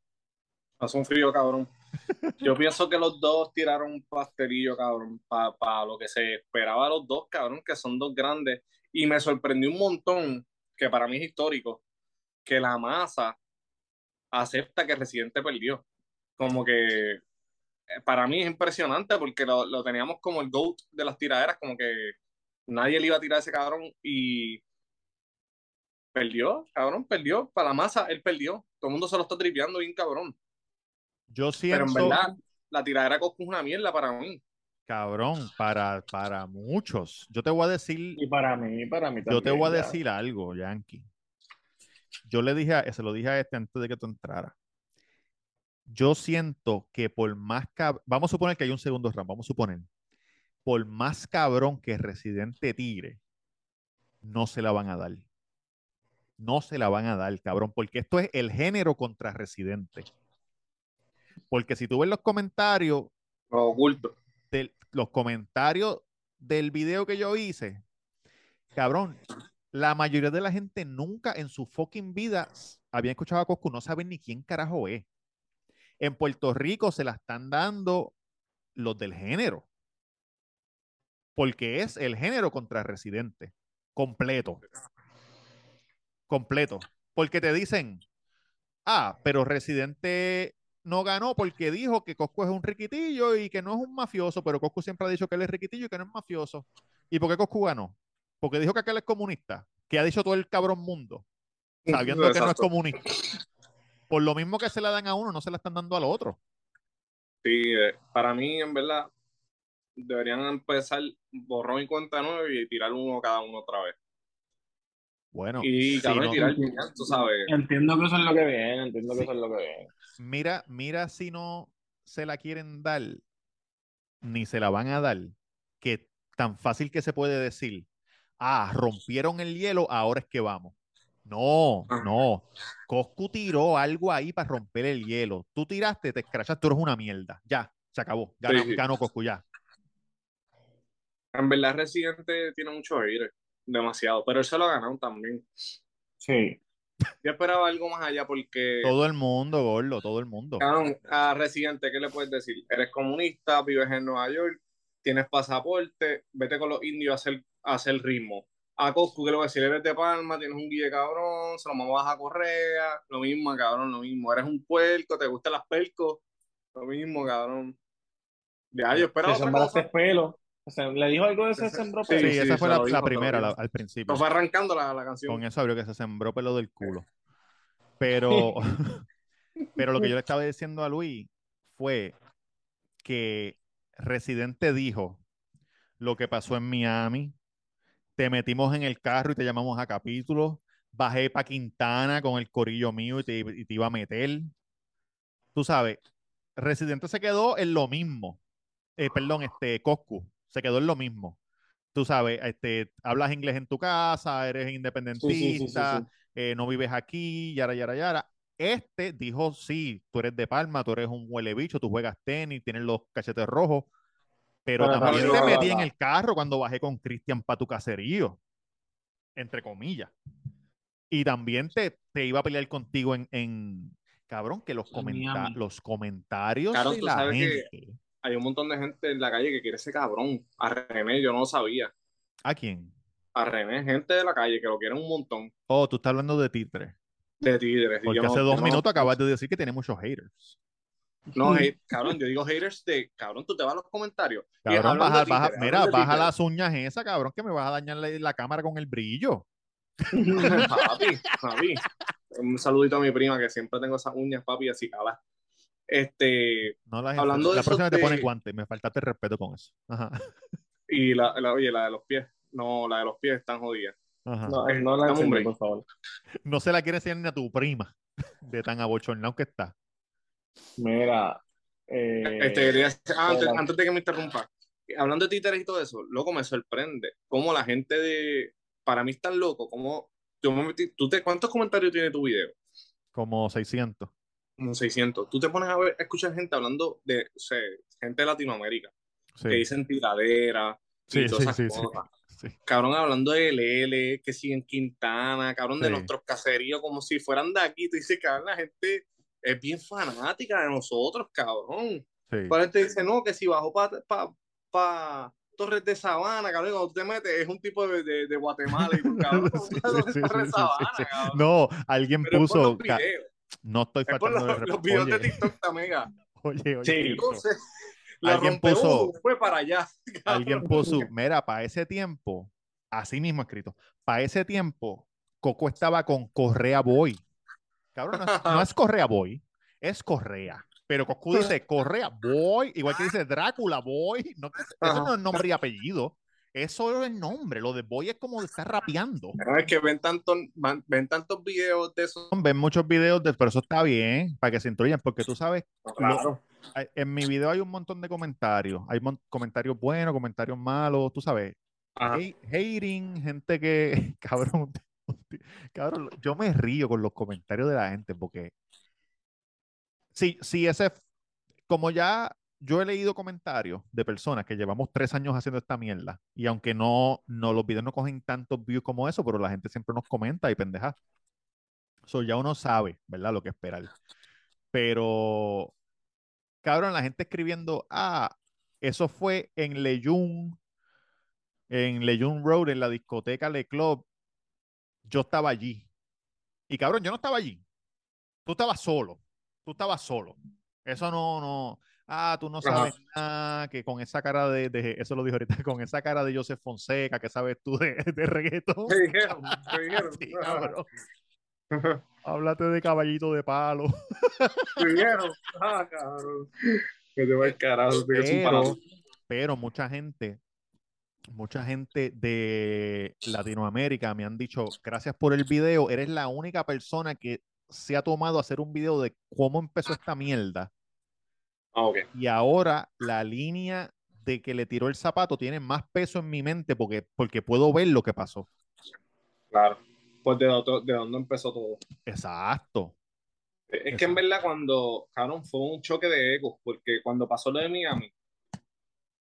S5: Hace un frío, cabrón. Yo pienso que los dos tiraron un pastelillo, cabrón, para lo que se esperaba de los dos, cabrón, que son dos grandes. Y me sorprendió un montón, que para mí es histórico, que la masa acepta que Residente perdió. Como que eh, para mí es impresionante porque lo, lo teníamos como el GOAT de las tiraderas, como que nadie le iba a tirar a ese cabrón y perdió, cabrón, perdió. Para la masa, él perdió. Todo el mundo se lo está tripeando bien, cabrón.
S1: Yo
S5: Pero
S1: siento,
S5: en verdad, la tiradera Coscu es una mierda para mí.
S1: Cabrón, para, para muchos. Yo te voy a decir,
S2: Y para mí, para mí también.
S1: Yo te voy a
S2: ya.
S1: decir algo, Yankee. Yo le dije, a- se lo dije a este antes de que tú entraras. Yo siento que por más cab- vamos a suponer que hay un segundo round, vamos a suponer, por más cabrón que Residente tire, no se la van a dar. No se la van a dar, cabrón, porque esto es el género contra Residente. Porque si tú ves los comentarios,
S5: Lo oculto.
S1: Del- los comentarios del video que yo hice, cabrón, la mayoría de la gente nunca en su fucking vida había escuchado a Coscu, no saben ni quién carajo es. En Puerto Rico se la están dando los del género. Porque es el género contra Residente. Completo. Completo. Porque te dicen, ah, pero Residente no ganó porque dijo que Coscu es un riquitillo y que no es un mafioso, pero Coscu siempre ha dicho que él es riquitillo y que no es mafioso. ¿Y por qué Coscu ganó? Porque dijo que aquel es comunista, que ha dicho todo el cabrón mundo, sabiendo que no es comunista. Por lo mismo que se la dan a uno, no se la están dando al otro.
S5: Sí, eh, para mí, en verdad, deberían empezar borrón y cuenta nueva y tirar uno cada uno otra vez.
S1: Bueno,
S5: y
S1: si no-
S5: tirar tú sabes.
S2: Entiendo que eso es lo que viene, entiendo que
S1: Sí.
S2: eso es lo que viene.
S1: mira, mira si no se la quieren dar, ni se la van a dar, que tan fácil que se puede decir, ah, rompieron el hielo, ahora es que vamos. No,
S5: Ah.
S1: no. Coscu tiró algo ahí para romper el hielo. Tú tiraste, te escrachas, tú eres una mierda. Ya, se acabó. Ganó,
S5: Sí, sí.
S1: ganó Coscu, ya.
S5: En verdad, Residente tiene mucho aire, demasiado, pero él se lo ha ganado también.
S2: Sí.
S5: Yo esperaba algo más allá porque,
S1: Todo el mundo, gordo, todo el mundo.
S5: cabrón, a Residente, ¿qué le puedes decir? Eres comunista, vives en Nueva York, tienes pasaporte, vete con los indios a hacer, a hacer ritmo. A Coscu, ¿qué le voy a decir? Eres de Palma, tienes un guille cabrón, se lo mamás a Correa, lo mismo, cabrón, lo mismo. Eres un puerco, te gustan las percos, lo mismo, cabrón. Ya, yo esperaba
S2: Te pelo. O sea, ¿Le dijo algo de ese sembró
S1: Sí,
S2: pelo?
S5: sí,
S1: esa fue la, primera la- al principio.
S5: Nos fue arrancando la, la canción.
S1: Con eso abrió que se sembró pelo del culo. Pero, pero lo que yo le estaba diciendo a Luis fue que Residente dijo lo que pasó en Miami, te metimos en el carro y te llamamos a capítulo, bajé para Quintana con el corillo mío y te, y te iba a meter. Tú sabes, Residente se quedó en lo mismo. Eh, perdón, este, Coscu, se quedó en lo mismo. Tú sabes, este, hablas inglés en tu casa, eres independentista,
S2: sí, sí.
S1: eh, no vives aquí, yara, yara, yara. Este dijo, sí, tú eres de Palma, tú eres un huele bicho, tú juegas tenis, tienes los cachetes rojos, pero
S2: Pero
S1: también te metí en el carro cuando bajé con Cristian para tu caserío, entre comillas. Y también te, te iba a pelear contigo en, en- cabrón, que los,
S2: En
S1: comenta- los comentarios
S5: Cabrón,
S1: de la
S5: que-
S1: gente.
S5: Hay un montón de gente en la calle que quiere ese cabrón. A René, yo no lo sabía.
S1: ¿A quién?
S5: A René, gente de la calle que lo quieren un montón.
S1: Oh, tú estás hablando de Titre.
S5: De tigres. y
S1: Porque
S5: yo
S1: hace dos
S5: no-
S1: minutos acabas de decir que tiene muchos haters.
S5: No, hate- cabrón, yo digo haters de, cabrón, tú te vas a los comentarios.
S1: Cabrón, baja, baja, mira, baja las uñas esa, cabrón, que me vas a dañar la, la cámara con el brillo.
S5: papi, papi. Un saludito a mi prima que siempre tengo esas uñas, papi, así cala. Este,
S1: No las
S5: Hablando de
S1: la próxima te
S5: de-
S1: pones guantes, me faltaste el respeto con eso. Ajá.
S5: y la, la- oye, la de los pies. No, la de los pies están jodidas.
S1: Ajá.
S2: No, no la enseñé, por favor.
S1: No se la quiere enseñar ni a tu prima, de tan abochornado que está.
S2: Mira. eh,
S5: Este, quería- ah, antes, de que me interrumpa, hablando de títeres y todo eso, loco, me sorprende cómo la gente de, para mí es tan loco, como yo me metí, ¿tú te, ¿cuántos comentarios tiene tu video?
S1: Como 600.
S5: Como 600. Tú te pones a ver, a escuchar gente hablando de, o sea, gente de Latinoamérica,
S1: Sí,
S5: que dicen tiradera y
S1: sí,
S5: todas
S1: sí,
S5: esas cosas. Cabrón, hablando de LL, que siguen Quintana, cabrón, de nuestros caseríos, como si fueran de aquí. Tú dices, cabrón, la gente es bien fanática de nosotros, cabrón. La gente dice, no, que si bajó para pa, pa Torres de Sabana, cabrón, y cuando tú te metes, es un tipo de, de, de Guatemala. Y.
S1: No, alguien
S5: Pero
S1: puso. No estoy
S5: es
S1: faltando
S5: los,
S1: de
S5: los
S1: respeto.
S5: videos de
S1: Oye,
S5: TikTok también. ah.
S1: oye, oye,
S2: Sí.
S1: Cristo.
S5: Entonces, la
S1: Alguien puso-
S5: uno, fue para allá.
S1: Alguien puso, mira, para ese tiempo, así mismo escrito, para ese tiempo, Coco estaba con Correa Boy. Cabrón, no es, no es Correa Boy, es Correa. Pero Coscu dice Correa Boy, igual que dice Drácula Boy. No, eso no es nombre y apellido. Eso es el nombre. Lo de Boy es como de estar rapeando.
S5: No, Es que ven tantos, van- ven tantos videos de esos.
S1: Ven muchos videos, de, pero eso está bien, para que se instruyan, porque tú sabes,
S5: Claro.
S1: en mi video hay un montón de comentarios. Hay comentarios buenos, comentarios malos, tú sabes. Hate- hating, gente que, cabrón, cabrón, yo me río con los comentarios de la gente porque si, si ese, como ya yo he leído comentarios de personas que llevamos tres años haciendo esta mierda y aunque no, no los videos no cogen tantos views como eso, pero la gente siempre nos comenta y pendeja. So ya uno sabe, ¿verdad? Lo que esperar. Pero, cabrón, la gente escribiendo, ah, eso fue en Leyun, en Leyun Road, en la discoteca Le Club. Yo estaba allí. Y cabrón, yo no estaba allí. Tú estabas solo. Tú estabas solo. Eso no, no. Ah, tú no
S5: Ajá.
S1: sabes nada, que con esa cara de, de- eso lo dijo ahorita, con esa cara de Joseph Fonseca, que sabes tú de, de reggaetón.
S5: Me dijeron, me dijeron.
S1: Sí, cabrón. Háblate de caballito de palo.
S5: Me dijeron. Ah, cabrón. Que te va el carajo. te es un
S1: Pero,
S5: palazo.
S1: pero mucha gente mucha gente de Latinoamérica me han dicho, gracias por el video, eres la única persona que se ha tomado hacer un video de cómo empezó esta mierda.
S5: Ah.
S1: Y ahora la línea de que le tiró el zapato tiene más peso en mi mente porque, porque puedo ver lo que pasó.
S5: Claro. Pues de, otro- de dónde empezó todo.
S1: Exacto.
S5: Es que en verdad cuando, cabrón, fue un choque de egos, porque cuando pasó lo de Miami,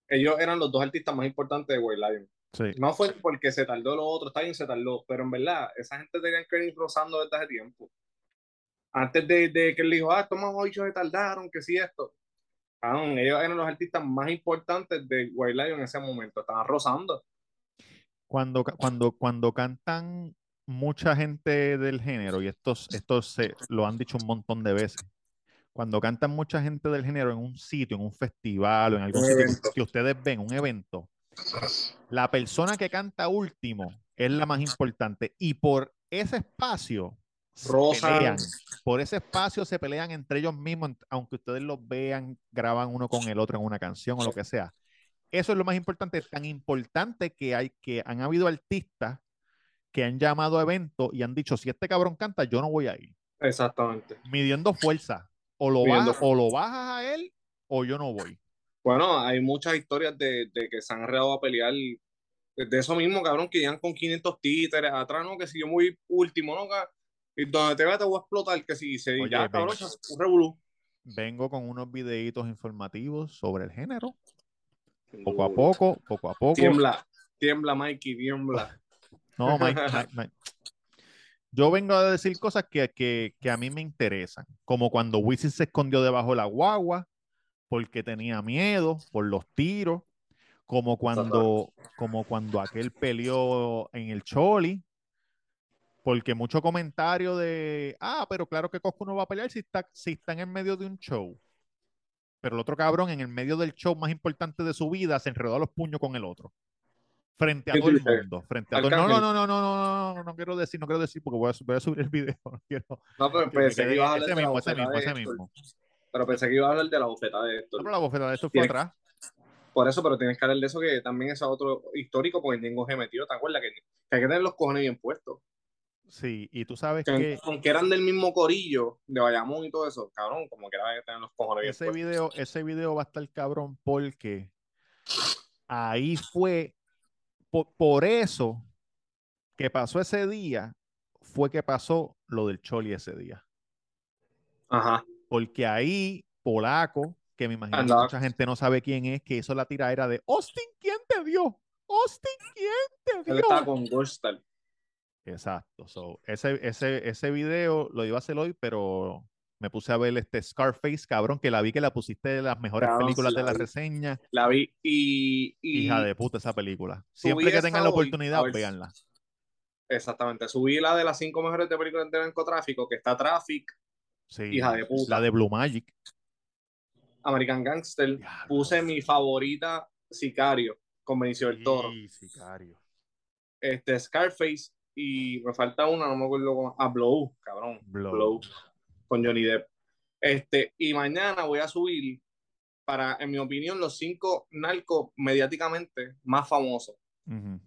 S5: ellos eran los dos artistas más importantes de White Lion.
S1: Sí.
S5: No fue porque se tardó lo otro, está bien, se tardó, pero en verdad, esa gente tenían que ir rozando desde hace tiempo. Antes de, de que él dijo, ah, estos más bichos se tardaron, que sí esto. Ellos eran los artistas más importantes de Lion en ese momento, estaban rozando.
S1: Cuando, cuando, cuando cantan mucha gente del género, y estos, estos se, lo han dicho un montón de veces, cuando cantan mucha gente del género en un sitio, en un festival o en algún sitio que ustedes ven, un evento, la persona que canta último es la más importante y por ese espacio pelean. Por ese espacio se pelean entre ellos mismos, aunque ustedes los vean, graban uno con el otro en una canción o lo que sea. Eso es lo más importante, tan importante que hay que han habido artistas que han llamado a eventos y han dicho, si este cabrón canta, yo no voy a ir.
S5: Exactamente.
S1: Midiendo fuerza. O lo, bajas, o lo bajas a él o yo no voy.
S5: Bueno, hay muchas historias de, de que se han enredado a pelear de eso mismo, cabrón, que llegan con 500 títeres atrás, ¿no? Que si yo muy último, ¿no? Y donde te vea te voy a explotar, que si se
S1: Oye,
S5: ya,
S1: ven.
S5: cabrón, un revolú.
S1: Vengo con unos videitos informativos sobre el género. Poco a poco, poco a poco.
S5: Tiembla, tiembla, Mikey, tiembla.
S1: No, Mike, Mike, Mike. Yo vengo a decir cosas que, que, que a mí me interesan, como cuando Wisin se escondió debajo de la guagua porque tenía miedo por los tiros, como cuando, como cuando aquel peleó en el Choli, porque mucho comentario de, ah, pero claro que Coscu no va a pelear si está, si está en el medio de un show. Pero el otro cabrón, en el medio del show más importante de su vida, se enredó a los puños con el otro. Frente a
S5: ¿Qué
S1: todo el mundo. Frente a todo, no, no, no, no, no, no, no, no quiero decir, no quiero decir porque voy a, voy a subir el video. No quiero.
S5: No, pero pensé que ibas a hablar
S1: ese
S5: de
S1: mismo, ese mismo, ese
S5: Héctor.
S1: mismo.
S5: Pero pensé que ibas a hablar de la bofetada de
S1: No,
S5: Héctor.
S1: pero la bofetada de esto fue atrás.
S5: Por eso, pero tienes que hablar de eso que también es otro histórico porque Ñengo se metió, ¿te acuerdas? Que, que hay que tener los cojones bien puestos.
S1: Sí, y tú sabes
S5: Que,
S1: que
S5: aunque eran del mismo corillo de Bayamón y todo eso, cabrón, como que era que tener los cojones
S1: ese video, ese video va a estar cabrón porque ahí fue, por, por eso que pasó ese día, fue que pasó lo del Choli ese día.
S5: Ajá.
S1: Porque ahí, Polaco, que me imagino que mucha gente no sabe quién es, que hizo la tiradera de Austin, ¿quién te dio? Austin, ¿quién te
S5: Él
S1: dio?
S5: estaba con Ghostal.
S1: Exacto. So, ese, ese, ese video lo iba a hacer hoy, pero me puse a ver este Scarface, cabrón, que la vi que la pusiste de las mejores
S5: Cabrón,
S1: películas de
S5: la vi.
S1: reseña.
S5: La vi y. y
S1: Hija de puta esa película. Siempre que tengan la
S5: hoy,
S1: oportunidad,
S5: si-
S1: véanla.
S5: Exactamente. Subí la de las cinco mejores de películas de narcotráfico, que está Traffic,
S1: Sí.
S5: hija de puta.
S1: La de Blue Magic.
S5: American Gangster.
S1: Diablo.
S5: Puse mi favorita, Sicario, con Benicio del Toro.
S1: Sí, sicario.
S5: Este, Scarface. Y me falta una, no me acuerdo cómo. Ah, Blow, cabrón.
S1: Blow.
S5: Blow. Con Johnny Depp. Este, y mañana voy a subir para, en mi opinión, los cinco narcos mediáticamente más famosos.
S1: Ujú.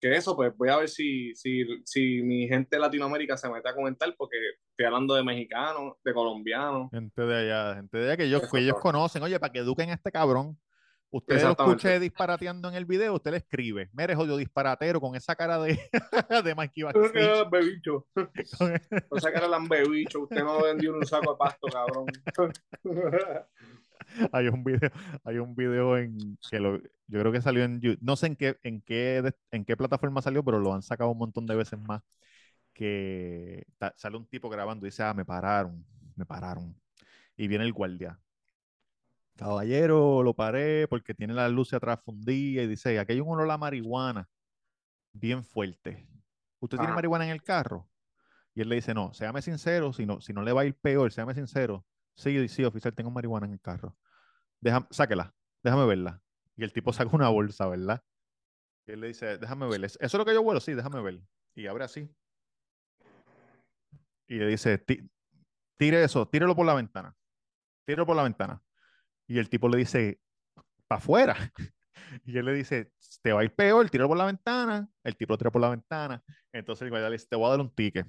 S5: Que eso, pues voy a ver si, si, si mi gente de Latinoamérica se mete a comentar, porque estoy hablando de mexicanos, de colombianos.
S1: Gente de allá, gente de allá que ellos, que ellos conocen. Oye, para que eduquen a este cabrón. Usted lo escuche disparateando en el video, usted le escribe. Mire, jodido disparatero con esa cara de, de Mikey Backstage.
S5: bebicho. No sacar el ambebicho. Usted no vendió un saco de pasto, cabrón.
S1: hay un video, hay un video en que lo, yo creo que salió en YouTube, no sé en qué, en qué, de- en qué plataforma salió, pero lo han sacado un montón de veces más. Que ta- sale un tipo grabando y dice, ah, me pararon, me pararon. Y viene el guardia. Caballero, lo paré porque tiene la luz atrás fundida y dice, aquí hay un olor a marihuana bien fuerte. ¿Usted tiene marihuana en el carro? Y él le dice, no, séame sincero, si no, si no le va a ir peor, séame sincero. Sí, sí, oficial, tengo marihuana en el carro. Déjame, sáquela, déjame verla. Y el tipo saca una bolsa, ¿verdad? Y él le dice, déjame ver. ¿Eso es lo que yo huelo? Sí, déjame ver. Y abre así. Y le dice, "Ti- tire eso, tírelo por la ventana. Tírelo por la ventana. Y el tipo le dice, para afuera. Y él le dice, te va a ir peor, tíralo por la ventana. El tipo lo tira por la ventana. Entonces el guardia le dice, te voy a dar un ticket.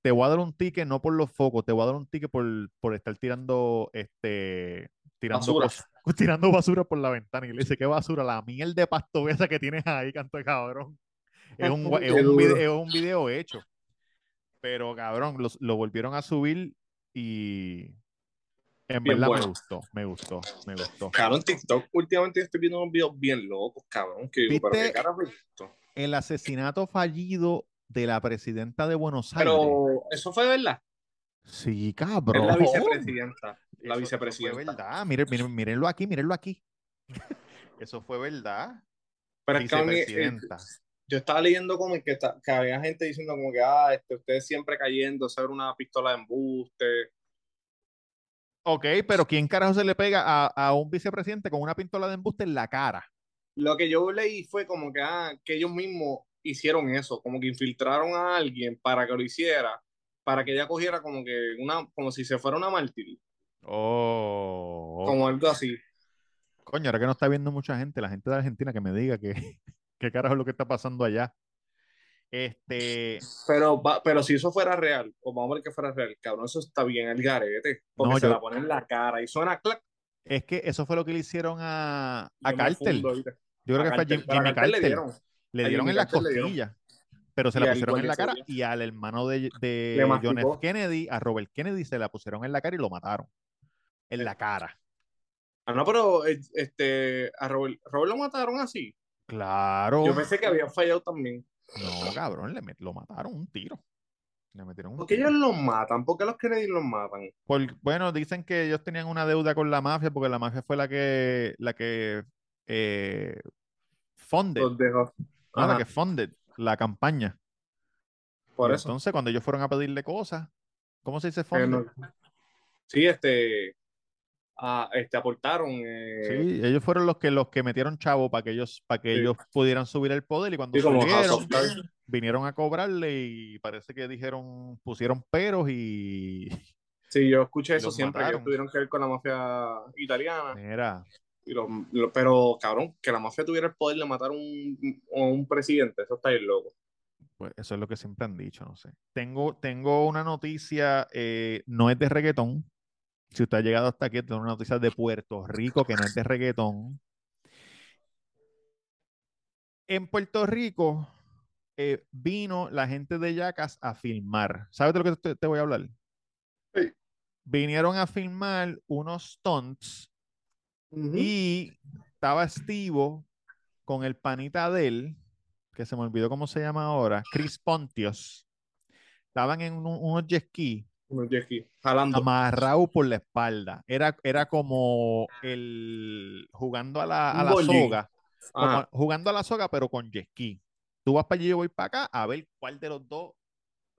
S1: Te voy a dar un ticket no por los focos, te voy a dar un ticket por, por estar tirando, este, tirando
S5: Basura.
S1: cosas- tirando basura por la ventana. Y le dice, ¿qué basura? La miel de pasto esa que tienes ahí, canto de cabrón. Es un, es un vide-
S5: duro.
S1: es un video hecho. Pero cabrón, los- lo volvieron a subir y en
S5: Bien
S1: verdad me gustó, me gustó, me gustó.
S5: Cabrón, TikTok últimamente estoy viendo unos videos bien locos, cabrón. Que digo,
S1: ¿Viste?
S5: qué carajo es esto.
S1: El asesinato fallido de la presidenta de Buenos Aires.
S5: Pero eso fue verdad.
S1: Sí,
S5: Es
S1: cabrón.
S5: la vicepresidenta. La
S1: Eso-
S5: vicepresidenta.
S1: fue verdad. Miren, miren, mírenlo aquí, mírenlo aquí. Eso fue verdad.
S5: Pero es que eh,
S1: Vicepresidenta.
S5: yo estaba leyendo como que, había gente diciendo como que, ah, este, ustedes siempre cayendo, ser una pistola de embuste.
S1: Ok, pero ¿quién carajo se le pega a, a un vicepresidente con una pistola de embuste en la cara?
S5: Lo que yo leí fue como que, ah, que ellos mismos hicieron eso, como que infiltraron a alguien para que lo hiciera, para que ella cogiera como que una, como si se fuera una mártir,
S1: Oh,
S5: como algo así.
S1: coño, ahora que no está viendo mucha gente, la gente de Argentina que me diga que qué carajo es lo que está pasando allá. Este,
S5: Pero, va- pero si eso fuera real, o vamos a ver que fuera real, cabrón, eso está bien el garete, porque
S1: No,
S5: se
S1: yo-
S5: la pone en la cara y suena clac.
S1: es que eso fue lo que le hicieron a, a Cartel. Yo creo
S5: A
S1: que fue
S5: Cartel, a
S1: Jimmy
S5: Cartel le dieron.
S1: Le en las costillas, pero se la pusieron en la cara y al hermano de, de John F. Kennedy, a Robert Kennedy, se la pusieron en la cara y lo mataron. En la cara.
S5: Ah, no, pero eh, este, a Robert, Robert lo mataron así.
S1: Claro.
S5: Yo pensé que había fallado también.
S1: No, cabrón, le lo mataron un tiro. Le metieron un
S5: ¿Por qué
S1: tiro.
S5: ellos los matan? ¿Por qué los Kennedy los matan?
S1: Por- bueno, dicen que ellos tenían una deuda con la mafia porque la mafia fue la que, la que eh, funded, la que funded la campaña.
S5: por eso.
S1: Entonces, cuando ellos fueron a pedirle cosas, ¿cómo se dice funded?
S5: no- Sí, este, ah, este aportaron. eh,
S1: Sí, ellos fueron los que los que metieron chavo para que ellos para que
S5: Sí.
S1: ellos pudieran subir el poder y cuando
S5: sí,
S1: subieron vinieron a cobrarle y parece que dijeron pusieron peros y
S5: Sí, yo escuché eso siempre, que
S1: mataron.
S5: tuvieron que ver con la mafia italiana.
S1: mira,
S5: Y lo- lo- pero, cabrón, que la mafia tuviera el poder de matar a un, a un presidente, eso está bien loco.
S1: pues eso es lo que siempre han dicho, no sé. Tengo tengo una noticia, eh, no es de reggaetón. Si usted ha llegado hasta aquí, tengo una noticia de Puerto Rico que no es de reggaetón. En Puerto Rico eh, vino la gente de Yacas a filmar. ¿Sabes de lo que te, te voy a hablar?
S5: Sí.
S1: Vinieron a filmar unos stunts y estaba Estivo con el panita de él, que se me olvidó cómo se llama ahora, Chris Pontios. Estaban en un- unos jet ski
S5: Unos jet ski, jalando.
S1: amarrado por la espalda. Era, era como el jugando a la, a la soga, como jugando a la soga, pero con jet ski. Tú vas para allí, yo voy para acá, a ver cuál de los dos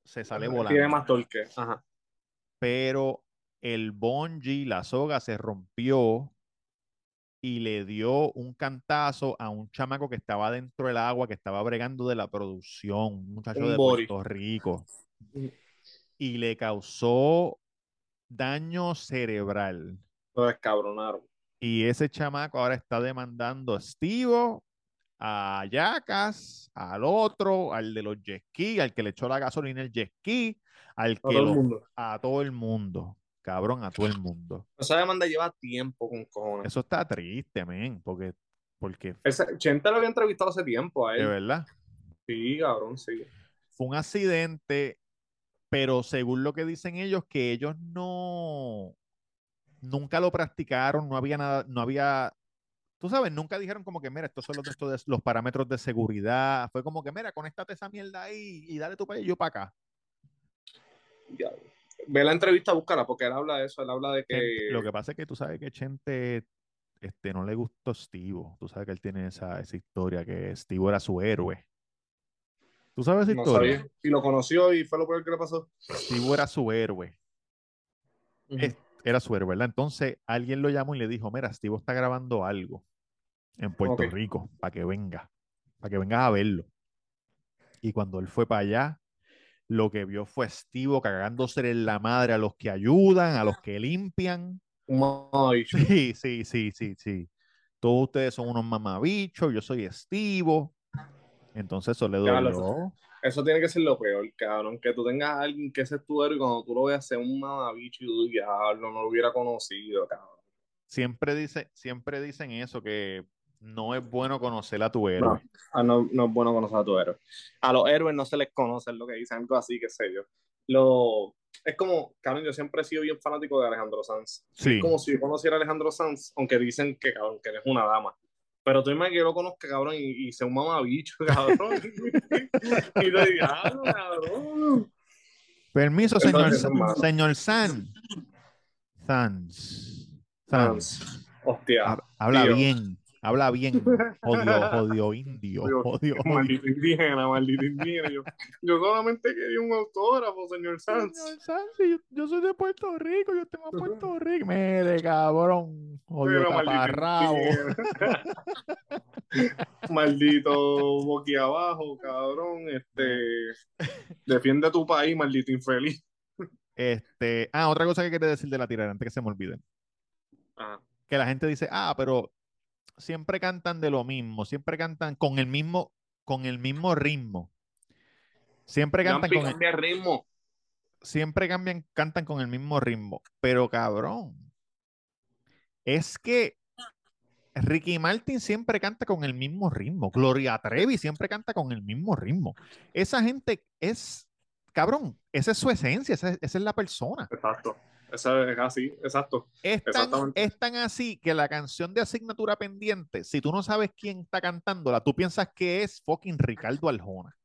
S1: se sale
S5: Tiene
S1: volando.
S5: más torque. Ajá.
S1: Pero el bungee, la soga se rompió y le dio un cantazo a un chamaco que estaba dentro del agua, que estaba bregando de la producción, un muchacho
S5: Un
S1: de
S5: body.
S1: Puerto Rico. Y le causó daño cerebral.
S5: Lo descabronaron.
S1: Y ese chamaco ahora está demandando a Estivo, a Yacas, al otro, al de los jet ski, al que le echó la gasolina el jet ski, al
S5: A
S1: que
S5: todo
S1: lo- a todo el mundo. Cabrón, a todo el mundo.
S5: Esa demanda lleva tiempo con cojones.
S1: Eso está triste, men, porque, porque
S5: Ese, Chente lo había entrevistado hace tiempo a
S1: de
S5: él.
S1: verdad
S5: Sí, cabrón, sí.
S1: fue un accidente, pero según lo que dicen ellos, que ellos no nunca lo practicaron, no había nada, no había, tú sabes, nunca dijeron como que, mira, estos son los, de estos de- los parámetros de seguridad. Fue como que, mira, conéctate esa mierda ahí y dale allá y yo para acá.
S5: Ya. Ve la entrevista, búscala, porque él habla de eso. Él habla de que.
S1: Chente- lo que pasa es que tú sabes que Chente este, no le gustó Steve. Tú sabes que él tiene esa, esa historia, que Steve era su héroe. ¿Tú sabes esa
S5: no
S1: historia?
S5: sabía. Y lo conoció y fue lo peor que le pasó.
S1: Steve era su héroe. Era su héroe, ¿verdad? Entonces alguien lo llamó y le dijo, mira, Steve está grabando algo en Puerto. Rico, para que venga, para que vengas a verlo. Y cuando él fue para allá, lo que vio fue Steve cagándose en la madre a los que ayudan, a los que limpian.
S5: Mamabicho.
S1: Sí, sí, sí, sí, sí. todos ustedes son unos mamabichos, yo soy estivo. Entonces eso le
S5: Claro,
S1: dolió.
S5: Eso tiene que ser lo peor, cabrón. Que tú tengas a alguien que ese es tu héroe y cuando tú lo veas ser un mamabicho y tú diablo, no lo hubiera conocido, cabrón.
S1: Siempre, dice, siempre dicen eso, que no es bueno conocer a tu héroe.
S5: Ah, no, no es bueno conocer a tu héroe. A los héroes no se les conoce, es lo que dicen, algo así, qué sé yo. Lo, es como, cabrón, yo siempre he sido bien fanático de Alejandro Sanz.
S1: Sí.
S5: Es como si yo conociera a Alejandro Sanz, aunque dicen que, cabrón, que él es una dama. Pero tú imaginas que yo lo conozca, cabrón, y, y sea un mamabicho, cabrón. y te diga, cabrón.
S1: Permiso, señor, señor San. Sans. Sans.
S5: Sanz. Hostia.
S1: Ha- Habla
S5: tío.
S1: bien. Habla bien. Jodido, jodido indio.
S5: Maldito indígena, maldito indígena. Yo, yo solamente quería un autógrafo, señor Sanz.
S1: Señor Sans, yo, yo soy de Puerto Rico, yo tengo Puerto Rico. Mire, cabrón. Jodido
S5: Pero maldito
S1: taparrabo.
S5: indígena. Maldito boquiabajo, cabrón. Este, defiende tu país, maldito infeliz.
S1: Este, ah, otra cosa que quería decir de la tirada antes que se me olvide.
S5: Ajá.
S1: Que la gente dice, ah, pero siempre cantan de lo mismo, siempre cantan con el mismo, con el mismo ritmo. Siempre cantan con el
S5: ritmo.
S1: siempre cambian, cantan con el mismo ritmo. Pero cabrón, es que Ricky Martin siempre canta con el mismo ritmo. Gloria Trevi siempre canta con el mismo ritmo. Esa gente es, cabrón, esa es su esencia, esa, esa es la persona.
S5: Exacto. Eso es así, exacto.
S1: Es tan, es tan así que la canción de asignatura pendiente, si tú no sabes quién está cantándola, tú piensas que es fucking Ricardo Arjona.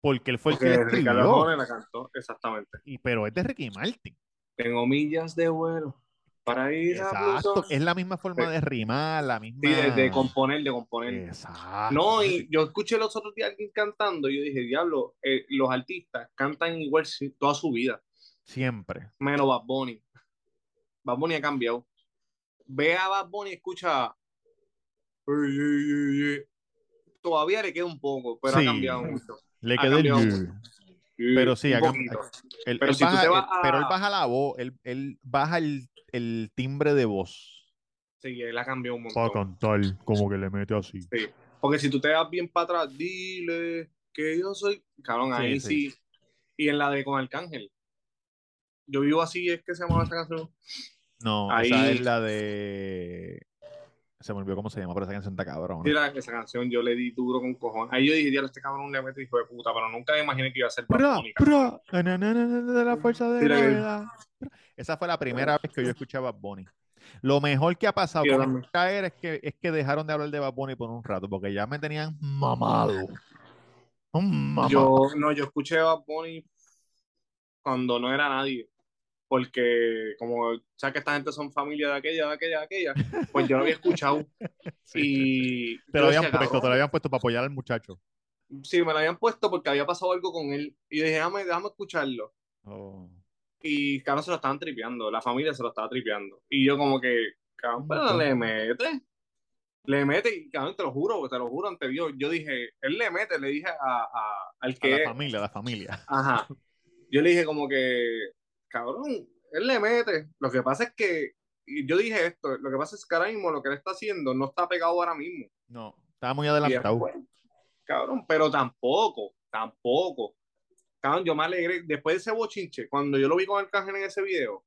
S1: Porque él fue el que la
S5: Porque Ricardo
S1: escribió.
S5: Arjona la cantó, exactamente.
S1: Y, pero es de Ricky Martin.
S5: Tengo millas de vuelo para ir a
S1: Exacto.
S5: Plutón.
S1: Es la misma forma
S5: Sí.
S1: de rimar, la misma.
S5: Sí, de, de componer, de componer.
S1: Exacto.
S5: No, y yo escuché los otros días a alguien cantando y yo dije, diablo, eh, los artistas cantan igual toda su vida,
S1: Siempre.
S5: menos Bad Bunny. Bad Bunny ha cambiado. Ve a Bad Bunny y escucha. Todavía le queda un poco, pero
S1: Sí.
S5: ha cambiado mucho.
S1: Le queda el
S5: cambiado
S1: you. Pero sí, ha cam-
S5: poquito.
S1: Él,
S5: Pero
S1: él
S5: si
S1: baja, pero él baja la voz, él, él baja el, el timbre de voz.
S5: Sí, él ha cambiado un
S1: Para
S5: montón.
S1: cantar, como que le mete así.
S5: Sí. Porque si tú te vas bien para atrás, dile que yo soy. Cabrón,
S1: Sí,
S5: ahí
S1: sí.
S5: sí. Y en la de Con Arcángel. Yo vivo así, es que se llama esa canción.
S1: No,
S5: Ahí-
S1: esa es la de. Se me olvidó cómo se llama, pero esa canción está cabrón.
S5: La- esa canción yo le di duro con cojones. Ahí yo dije, diablo, este cabrón le mete hijo de puta, pero nunca me imaginé que iba a ser Bad
S1: de la fuerza de gravedad. Esa fue la primera vez que yo escuchaba Bad Bunny. Lo mejor que ha pasado con esta era es que, es que dejaron de hablar de Bad Bunny por un rato, porque ya me tenían mamado. Mamado.
S5: Yo, no, yo escuché Bad Bunny cuando no era nadie. Porque, como, sabes que esta gente son familia de aquella, de aquella, de aquella, pues yo lo había escuchado.
S1: Sí.
S5: Y
S1: Te lo habían
S5: decía,
S1: puesto, te lo habían puesto para apoyar al muchacho.
S5: Sí, me lo habían puesto porque había pasado algo con él. Y yo dije, déjame, déjame escucharlo.
S1: Oh.
S5: Y cabrón se lo estaban tripeando, la familia se lo estaba tripeando. Y yo como que, cabrón, pero le mete. Le mete, y cabrón, te lo juro, te lo juro ante Dios. Yo dije, él le mete, le dije a, a- al
S1: A
S5: que...
S1: la familia, a la familia.
S5: Ajá. Yo le dije como que, cabrón, él le mete. Lo que pasa es que, y yo dije esto, lo que pasa es que ahora mismo lo que él está haciendo no está pegado ahora mismo.
S1: No, estaba muy adelantado.
S5: después, cabrón, pero tampoco, tampoco. Cabrón, yo me alegré después de ese bochinche, cuando yo lo vi con Arcángel en ese video.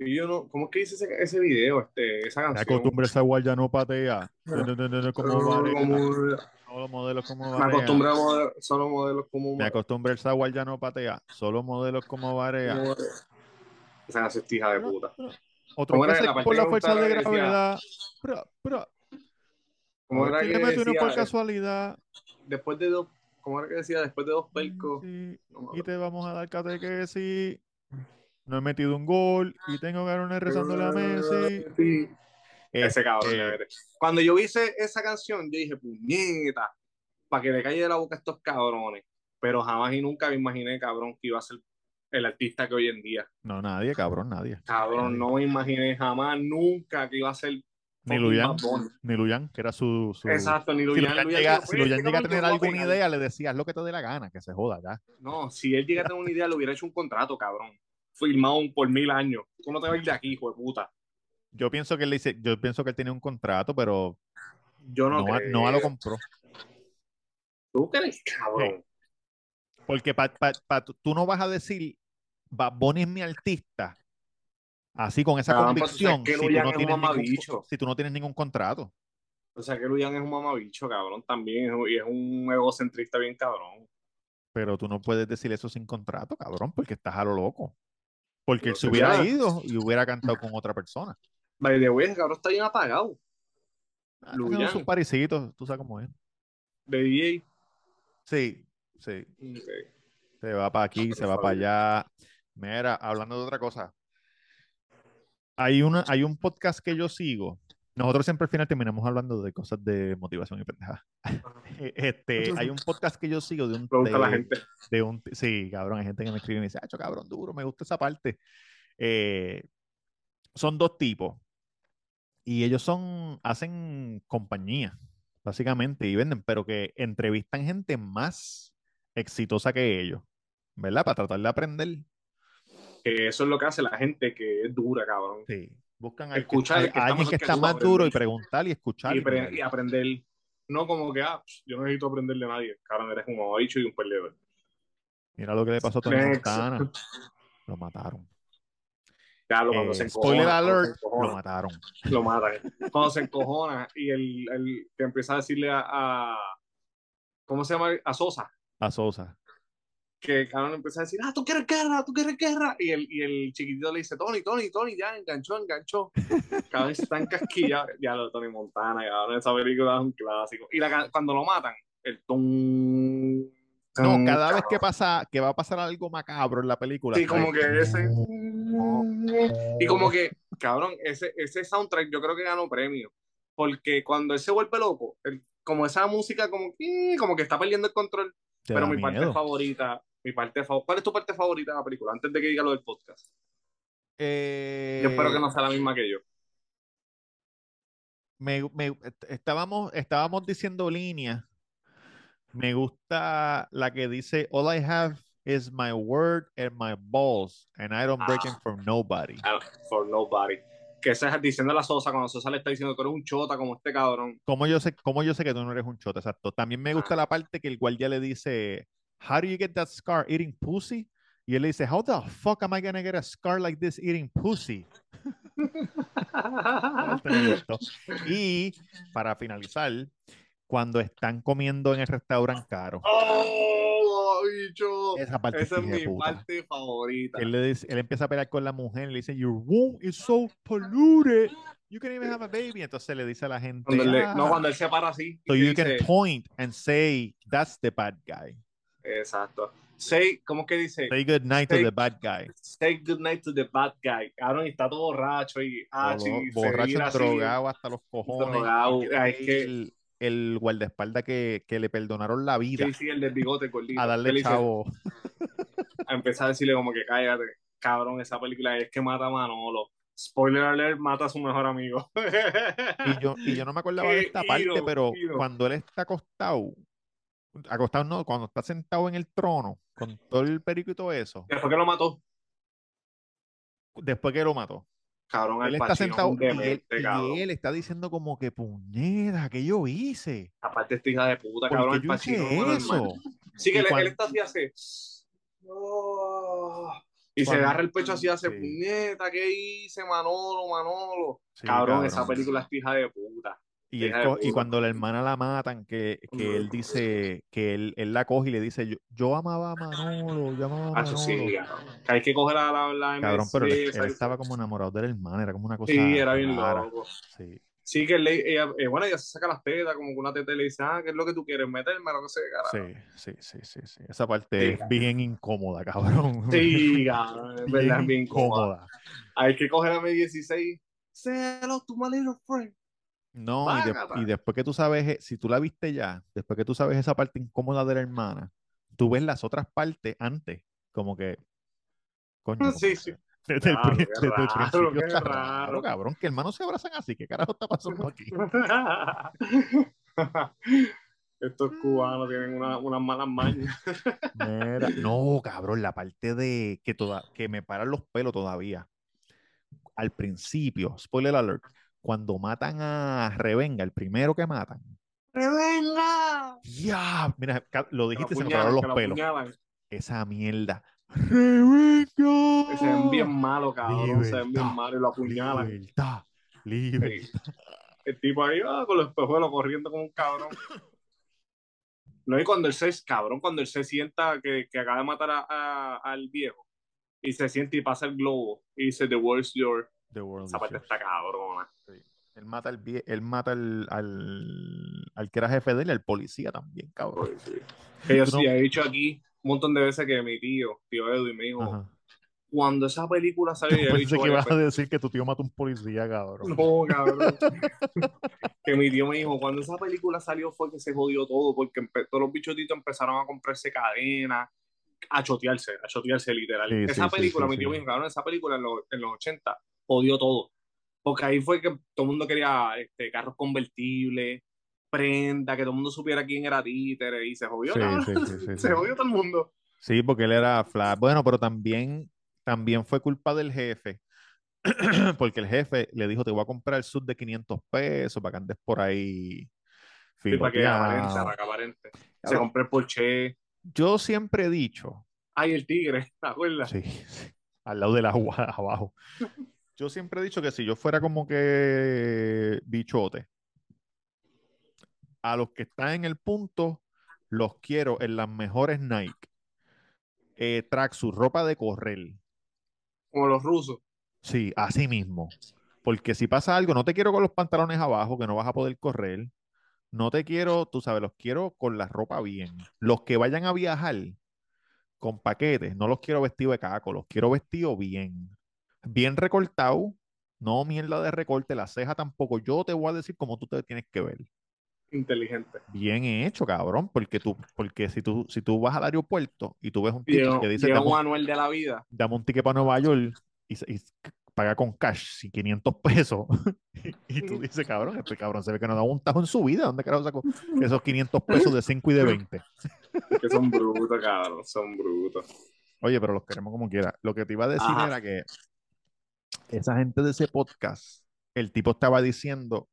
S5: Y yo no, ¿cómo es que dice ese, ese video, este, esa canción?
S1: acostumbré a esa guaya no patea. No, no, no, como.
S5: Como-
S1: Solo modelos como
S5: me
S1: barea.
S5: acostumbré a model- solo modelos como
S1: Me acostumbré a esa guaya no patea. Solo modelos como barea.
S5: como- Esa es hija de puta.
S1: Otro
S5: ¿Cómo
S1: que
S5: la
S1: por
S5: que
S1: la fuerza de
S5: que
S1: gravedad. Bra.
S5: ¿Cómo
S1: A
S5: era que
S1: uno por casualidad.
S5: Después de dos, ¿cómo era que decía? Después de dos pelcos.
S1: Sí,
S5: No me
S1: y te vamos a dar catequesis. No he metido un gol y tengo garones rezándole a Messi.
S5: Sí. Ese cabrón
S1: Este.
S5: Cuando yo vi ese- esa canción, yo dije, puñeta, para que le calle de la boca a estos cabrones. Pero jamás y nunca me imaginé, cabrón, que iba a ser el artista que hoy en día.
S1: No, nadie, cabrón, nadie.
S5: Cabrón,
S1: Nadie.
S5: no me imaginé jamás, nunca que iba a ser
S1: Ni Luyan, ni Luyan, que era su. su-
S5: Exacto, ni
S1: Si
S5: Luyan.
S1: Luyan
S5: Luyan
S1: llega, si
S5: "Oye,
S1: Luyan
S5: este
S1: llega a tener alguna
S5: pegar".
S1: idea, le decías lo que te dé la gana, que se joda ya.
S5: No, si él llega a tener una idea, le hubiera hecho un contrato, cabrón. Firmado por mil años. Tú no te vas a ir de aquí, hijo de puta.
S1: Yo pienso que él dice, yo pienso que él tenía un contrato, pero
S5: Yo no,
S1: Noah. Noah lo compró.
S5: ¿Tú crees, cabrón?
S1: Porque pa- pa- pa- tú- no vas a decir, Bad Bunny es mi artista, así con esa
S5: tú
S1: convicción, si tú, no tienes ningún,
S5: mamabicho.
S1: si tú no tienes ningún contrato.
S5: O sea que Luyan es un mamabicho, cabrón, también. Y es un egocentrista bien cabrón.
S1: Pero tú no puedes decir eso sin contrato, cabrón, porque estás a lo loco. Porque él se hubiera ido y hubiera cantado con otra persona.
S5: By the way, cabrón está bien apagado.
S1: Ah,
S5: Luyan.
S1: Sus parecitos, tú sabes cómo es.
S5: De DJ.
S1: Sí, sí. Se va para aquí,
S5: por
S1: se va para allá. Mira, hablando de otra cosa. Hay, una, hay un podcast que yo sigo. Nosotros siempre al final terminamos hablando de cosas de motivación y pendejadas. Este, hay un podcast que yo sigo de un,
S5: gusta la
S1: de-
S5: gente.
S1: de un, sí, cabrón, hay gente que me escribe y me dice, "Acho, cabrón, duro, me gusta esa parte. Eh, son dos tipos y ellos son, hacen compañía, básicamente, y venden, pero que entrevistan gente más exitosa que ellos, ¿verdad? Para tratar de aprender.
S5: Que eso es lo que hace la gente que es dura, cabrón.
S1: Sí. Buscan
S5: Escuchar
S1: a- alguien que está más duro y
S5: aprender.
S1: preguntar y escuchar.
S5: Y, pre- aprender. No como que, ah, yo no necesito aprenderle a nadie. Cabrón, eres un mamabicho y un perdedor.
S1: Mira lo que le pasó a Tony. Montana. Lo mataron.
S5: Cuando
S1: Eh,
S5: se encojona.
S1: spoiler
S5: cuando se
S1: alert,
S5: encojona.
S1: lo mataron.
S5: lo matan. Cuando se encojona y el, el que empieza a decirle a, a- ¿cómo se llama? A Sosa,
S1: A Sosa.
S5: que cabrón empieza a decir, ah, tú quieres guerra, tú quieres guerra. Y el, y el chiquitito le dice, Tony, Tony, Tony, ya enganchó, enganchó. Cada vez están casquillados. Ya lo de Tony Montana, cabrón, esa película es un clásico. Y la, cuando lo matan, el ton.
S1: No, cada vez que pasa, que va a pasar algo macabro en la película.
S5: Sí, como que ese. Y como que, cabrón, ese, ese soundtrack yo creo que ganó premio. Porque cuando él se vuelve loco, él- como esa música, como, que- como que está perdiendo el control.
S1: Te
S5: Pero mi parte favorita, mi parte fa- ¿cuál es tu parte favorita de la película? Antes de que diga lo del podcast.
S1: Eh,
S5: Yo espero que no sea la misma que yo.
S1: me- me- est- estábamos, estábamos diciendo líneas. Me gusta la que dice All I have is my word and my balls, and I don't break
S5: Ah.
S1: them for nobody.
S5: Ah, For nobody. Que es diciendo a la Sosa, cuando Sosa le está diciendo que eres un chota como este cabrón.
S1: ¿Cómo yo sé, cómo yo sé que tú no eres un chota? Exacto. También me gusta la parte que el guardia le dice, How do you get that scar eating pussy? Y él le dice, How the fuck am I gonna get a scar like this eating pussy? Este. Y para finalizar, cuando están comiendo en el restaurante caro,
S5: ¡Oh, bicho!
S1: esa parte
S5: Esa es mi
S1: puta.
S5: parte favorita.
S1: Él, le dice- él empieza a pelear con la mujer y le dice, Your womb is so polluted. You can't even have a baby. Entonces le dice a la gente,
S5: Cuando le-
S1: "Ah,
S5: no, cuando él se para así. y
S1: so you
S5: dice-
S1: can point and say, That's the bad guy.
S5: Exacto. Say, ¿cómo que dice?
S1: Say good night to the bad guy.
S5: Say good night to the bad guy. Y está todo borracho y, ah, se
S1: borracho,
S5: así.
S1: drogado hasta los cojones.
S5: Drogado.
S1: Y
S5: Ay, es que-
S1: el, guardaespaldas que, que le perdonaron la vida
S5: Sí, sí, el del bigote gordito.
S1: a darle
S5: dice-
S1: chavo.
S5: a empezar a decirle como que cállate, cabrón, esa película es que mata a Manolo. Spoiler alert, mata a su mejor amigo.
S1: Y yo, y yo no me acordaba de esta parte, pero cuando él está acostado, acostado no, cuando está sentado en el trono, con todo el perico y todo eso,
S5: Después que lo mató,
S1: después que lo mató,
S5: cabrón,
S1: él está sentado y él, y está diciendo como que puñeta, que yo hice?
S5: Aparte esta hija de puta,
S1: ¿Por
S5: cabrón, el Pacino.
S1: eso?
S5: Sí, que él,
S1: cuando-
S5: él está así, hace... Oh, y se
S1: Cuando-
S5: agarra el pecho así, hace
S1: sí.
S5: puñeta, ¿qué hice, Manolo, Manolo?
S1: Sí,
S5: cabrón,
S1: cabrón.
S5: esa película es hija de puta.
S1: Y, él y cuando la hermana la matan, que, que él dice, que él, él la coge y le dice, yo, yo amaba a Manolo, yo amaba a
S5: Hacho,
S1: Manolo.
S5: sí, cabrón. Que hay que coger a la, la
S1: Cabrón, pero él, él estaba como enamorado de la hermana, era como una cosa
S5: Sí, era bien
S1: rara.
S5: loco.
S1: Sí.
S5: Sí, que él le- ella, eh, bueno, ella se saca las tetas, como que una teta y le dice, ah, ¿qué es lo que tú quieres? Meterme, lo que sea, carajo.
S1: Sí, sí, sí, sí, sí. Esa parte
S5: Sí.
S1: es bien incómoda, cabrón.
S5: Sí, cabrón, es verdad, es bien cómoda.
S1: incómoda.
S5: Hay que coger a mi 16. Say hello to my little friend.
S1: No, y, de-
S5: Bácata.
S1: y después que tú sabes, eh, si tú la viste ya, después que tú sabes esa parte incómoda de la hermana, tú ves las otras partes antes, como que, coño, como
S5: Sí, sí.
S1: Desde, el,
S5: Claro, qué
S1: desde el
S5: raro,
S1: principio
S5: qué
S1: está
S5: raro.
S1: raro, cabrón, que hermanos se abrazan así, ¿qué carajo está pasando aquí?
S5: Estos cubanos tienen una- unas malas mañas.
S1: Mira, no, cabrón, la parte de que toda, que me paran los pelos todavía. al principio, spoiler alert, cuando matan a Revenga, el primero que matan.
S5: ¡Revenga!
S1: Ya, mira, lo dijiste y
S5: lo
S1: se me pararon los
S5: lo
S1: pelos. Esa mierda. ¡Revenga!
S5: Se ven bien malos, cabrón. Se ven bien
S1: Libertad,
S5: malos y lo apuñalan.
S1: Libertad, libertad.
S5: El tipo ahí ah, con los espejuelos corriendo como un cabrón. No, y cuando él se, cabrón, cuando él se sienta que, que acaba de matar a- a- al viejo y se siente y pasa el globo y dice, The world's your.
S1: The world
S5: Esa parte
S1: yours.
S5: está cabrona.
S1: Él mata, al, vie- él mata al, al, al que era jefe de él, al policía también, cabrón.
S5: Pues, sí. Que yo
S1: no-
S5: sí he dicho aquí un montón de veces que mi tío, tío Edwin, me dijo,
S1: Ajá.
S5: cuando esa película salió, yo
S1: Pensé que ibas a decir que tu tío mató a un policía, cabrón.
S5: No, cabrón. que mi tío me dijo, cuando esa película salió fue que se jodió todo, porque todos los bichotitos empezaron a comprarse cadenas, a chotearse, a chotearse literal.
S1: Sí,
S5: esa
S1: sí,
S5: película,
S1: sí,
S5: mi tío
S1: sí.
S5: me dijo, cabrón, esa película en, los- en los 80 jodió todo. Porque ahí fue que todo el mundo quería este, carros convertibles, prenda, que todo el mundo supiera quién era títere, y se jodió,
S1: Sí, sí, sí, sí,
S5: se jodió todo el mundo.
S1: Sí, porque él era flash. Bueno, pero también, también fue culpa del jefe. Porque el jefe le dijo, te voy a comprar el sub de 500 pesos para que andes por ahí
S5: Sí, para que
S1: filoteado".
S5: aparente, para que aparente. Se compró el Porsche.
S1: Yo siempre he dicho,
S5: Ay, el tigre, ¿te acuerdas?
S1: sí, sí, al lado del agua, abajo. Yo siempre he dicho que si yo fuera como que bichote, a los que están en el punto, los quiero en las mejores Nike. Eh, tracksuit, ropa de correr.
S5: Como los rusos.
S1: Sí, así mismo. Porque si pasa algo, no te quiero con los pantalones abajo, que no vas a poder correr. No te quiero, tú sabes, los quiero con la ropa bien. Los que vayan a viajar con paquetes, no los quiero vestido de caco, los quiero vestido bien. Bien recortado, no mierda de recorte, la ceja tampoco. Yo te voy a decir cómo tú te tienes que ver.
S5: Inteligente.
S1: Bien hecho, cabrón, porque tú, porque si tú, si tú vas al aeropuerto y tú ves un
S5: Llega,
S1: que dice, dame
S5: un
S1: un-
S5: anuel de la vida.
S1: dame un ticket para Nueva York y, paga con cash, si 500 pesos. y tú dices, cabrón, este cabrón se ve que no da un tajo en su vida. ¿Dónde carajo sacó esos 500 pesos de 5 y de 20?
S5: Que son brutos, cabrón. Son brutos.
S1: Oye, pero los queremos como quiera. Lo que te iba a decir
S5: Ajá.
S1: era que esa gente de ese podcast, el tipo estaba diciendo,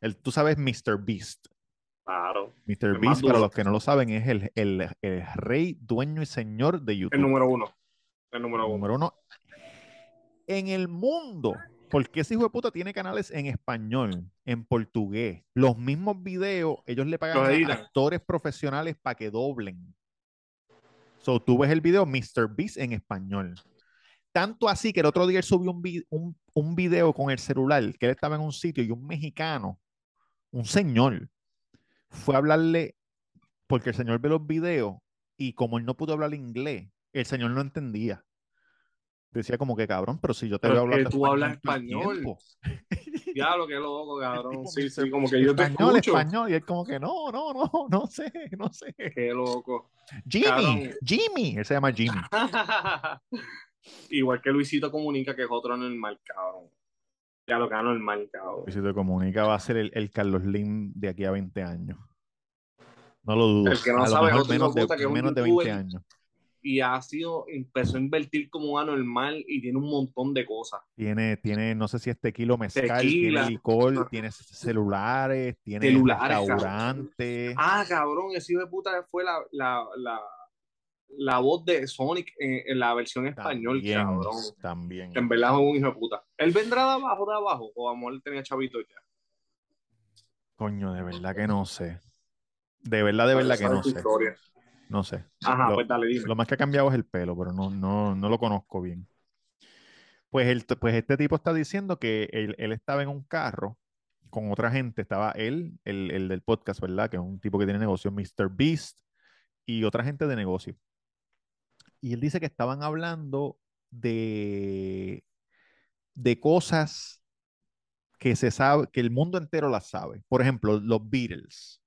S1: el, tú sabes, Mr. Beast.
S5: Claro.
S1: Mr. Beast, para los que no lo saben, es el, el, el rey, dueño y señor de YouTube.
S5: El número uno. El número uno.
S1: Número uno en el mundo. Porque ese hijo de puta tiene canales en español, en portugués. Los mismos videos, ellos le pagan a actores profesionales para que doblen. So, tú ves el video Mr. Beast en español. Tanto así que el otro día él subió un, vi- un, un video con el celular, que él estaba en un sitio y un mexicano, un señor, fue a hablarle, porque el señor ve los videos y como él no pudo hablar inglés, el señor no entendía. Decía como que cabrón, pero si yo te
S5: Pero
S1: veo
S5: es que tú hablas español.
S1: tiempo".
S5: Diablo, qué loco, cabrón. Sí,
S1: "Mr.
S5: sí, como que yo te
S1: español,
S5: escucho.
S1: español, y él como que no, no, no, no sé, no sé.
S5: Qué loco.
S1: Jimmy,
S5: Cabrón.
S1: Jimmy, él se llama Jimmy.
S5: Igual que Luisito Comunica, que es otro normal, cabrón. Ya lo que normal, cabrón.
S1: Te comunica va a ser el, el Carlos Lim de aquí a 20 años. No lo dudo.
S5: El que no
S1: a
S5: sabe,
S1: mejor menos
S5: de que
S1: menos de 20
S5: youtuber.
S1: años.
S5: Y ha sido, empezó a invertir como un anormal y tiene un montón de cosas.
S1: Tiene, tiene, no sé si es tequila mezcal,
S5: Tequila.
S1: tiene licor, tiene celulares, tiene
S5: Celulares,
S1: restaurante.
S5: Ah, cabrón, ese hijo de puta fue la, la, la, la voz de Sonic en, en la versión español,
S1: también,
S5: cabrón.
S1: también.
S5: En verdad es un hijo de puta. ¿Él vendrá de abajo, de abajo? O amor tenía chavito ya.
S1: Coño, de verdad que no sé. De verdad, de verdad que no sé.
S5: historia.
S1: No sé.
S5: Ajá,
S1: Lo-
S5: pues dale, dime.
S1: Lo más que ha cambiado es el pelo, pero no, no, no lo conozco bien. Pues, el, pues este tipo está diciendo que él, él estaba en un carro con otra gente. Estaba él, el, el del podcast, ¿verdad? Que es un tipo que tiene negocio, Mr. Beast, y otra gente de negocio. Y él dice que estaban hablando de, de cosas que se sabe, que el mundo entero las sabe. Por ejemplo, los Beatles.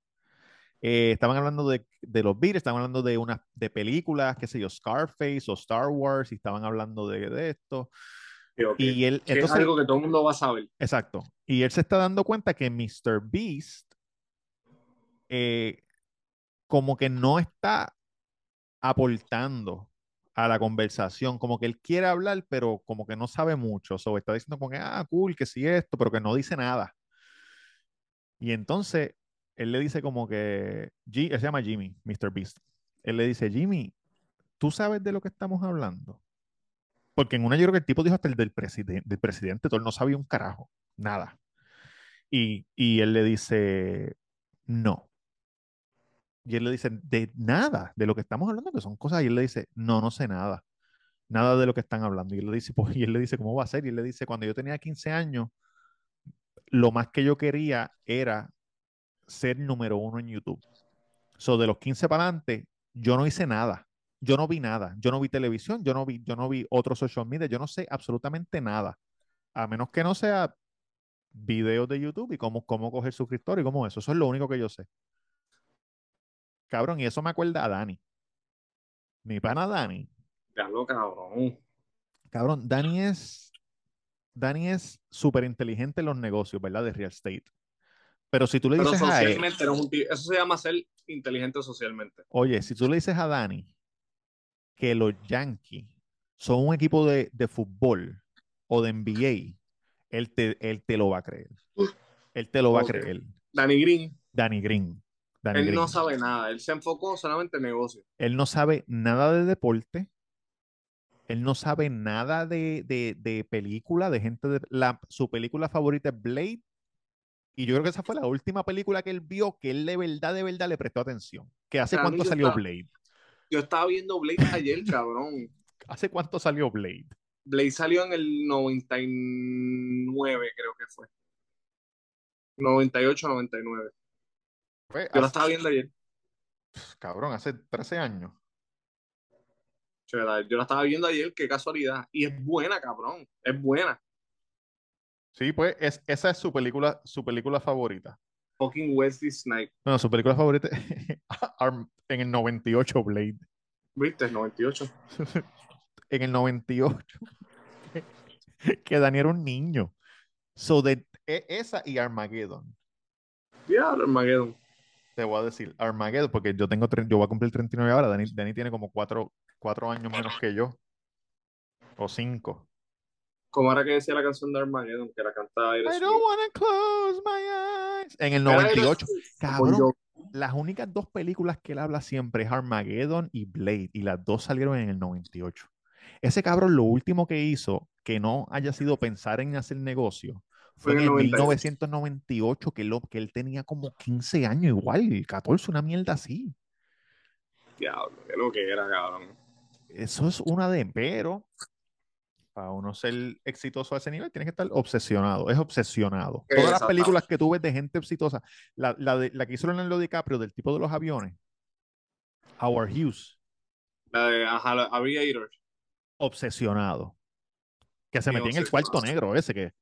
S1: Eh, estaban hablando de, de los Beatles, estaban hablando de unas de películas, qué sé yo, Scarface o Star Wars, y estaban hablando de, de esto. Y él,
S5: Que
S1: entonces,
S5: es algo que todo el mundo va a saber.
S1: exacto. Y él se está dando cuenta que Mr. Beast eh, como que no está aportando a la conversación, como que él quiere hablar, pero como que no sabe mucho, o está diciendo como que, ah, cool, que sí esto, pero que no dice nada. Y entonces él le dice como que, G, él se llama Jimmy, Mr. Beast. Él le dice, Jimmy, ¿tú sabes de lo que estamos hablando? Porque en una yo creo que el tipo dijo hasta el del, presidente del presidente, todo él no sabía un carajo, nada. Y, y él le dice, no. Y él le dice, de nada, de lo que estamos hablando, que son cosas, y él le dice, no, no sé nada, nada de lo que están hablando. Y él le dice, pues, y él le dice, ¿cómo va a ser? Y él le dice, cuando yo tenía 15 años, lo más que yo quería era ser número uno en YouTube. So, de los 15 para adelante, yo no hice nada. Yo no vi nada. Yo no vi televisión, yo no vi, yo no vi otros social media, yo no sé absolutamente nada. A menos que no sea videos de YouTube y cómo, cómo coger suscriptores y cómo eso. Eso es lo único que yo sé. Cabrón, y eso me acuerda a Dani. Mi pana Dani.
S5: Ya lo cabrón.
S1: Cabrón, Dani es. Dani es súper inteligente en los negocios, ¿verdad? De real estate. Pero si tú le
S5: Pero
S1: dices a él,
S5: un tío- eso se llama ser inteligente socialmente.
S1: oye, si tú le dices a Dani que los Yankees son un equipo de, de fútbol o de NBA, él te, él te lo va a creer. Él te lo va a creer.
S5: Danny Green,
S1: Danny Green.
S5: Él
S1: Green.
S5: no sabe nada, él se enfocó solamente en negocio.
S1: Él no sabe nada de deporte. Él no sabe nada de, de, de película, de gente de... La, su película favorita es Blade. Y yo creo que esa fue la última película que él vio que él de verdad, de verdad le prestó atención. ¿Que hace cuánto salió
S5: estaba-
S1: Blade?
S5: Yo estaba viendo Blade ayer, cabrón.
S1: ¿Hace cuánto salió Blade?
S5: Blade salió en el 99, creo que fue. 98, 99.
S1: Fue
S5: Yo la estaba viendo ayer.
S1: cabrón, hace 13 años.
S5: Yo la estaba viendo ayer, qué casualidad. Y es buena, cabrón. Es buena.
S1: Sí, pues es, esa es su película, su película favorita.
S5: Fucking Wesley Snipes.
S1: No, su película favorita en el 98 Blade.
S5: ¿Viste? 98.
S1: en el 98 que Dani era un niño. So de e- esa y Armageddon.
S5: Diablo, Armageddon.
S1: Te voy a decir Armageddon porque yo tengo yo voy a cumplir 39 ahora. Dani, Dani tiene como cuatro, cuatro años menos que yo. O cinco.
S5: ¿Cómo era que decía la canción de Armageddon? Que la cantaba
S1: I don't wanna close my eyes. En el
S5: Era
S1: 98.
S5: Aerosmith,
S1: Cabrón, las únicas dos películas que él habla siempre es Armageddon y Blade, y las dos salieron en el 98. Ese cabrón, lo último que hizo, que no haya sido pensar en hacer negocio, fue en el
S5: el 98.
S1: 1998, que, lo, que él tenía como 15 años igual, 14, una mierda así.
S5: Diablo, qué lo que era, cabrón.
S1: Eso es una de, pero para uno ser exitoso a ese nivel, tienes que estar obsesionado, es obsesionado. Todas las películas que tú ves de gente exitosa, la, la, de, la que hizo Leonardo DiCaprio, del tipo de los aviones, Howard Hughes,
S5: La de Aviator.
S1: obsesionado. Que se metía en el cuarto negro ese que.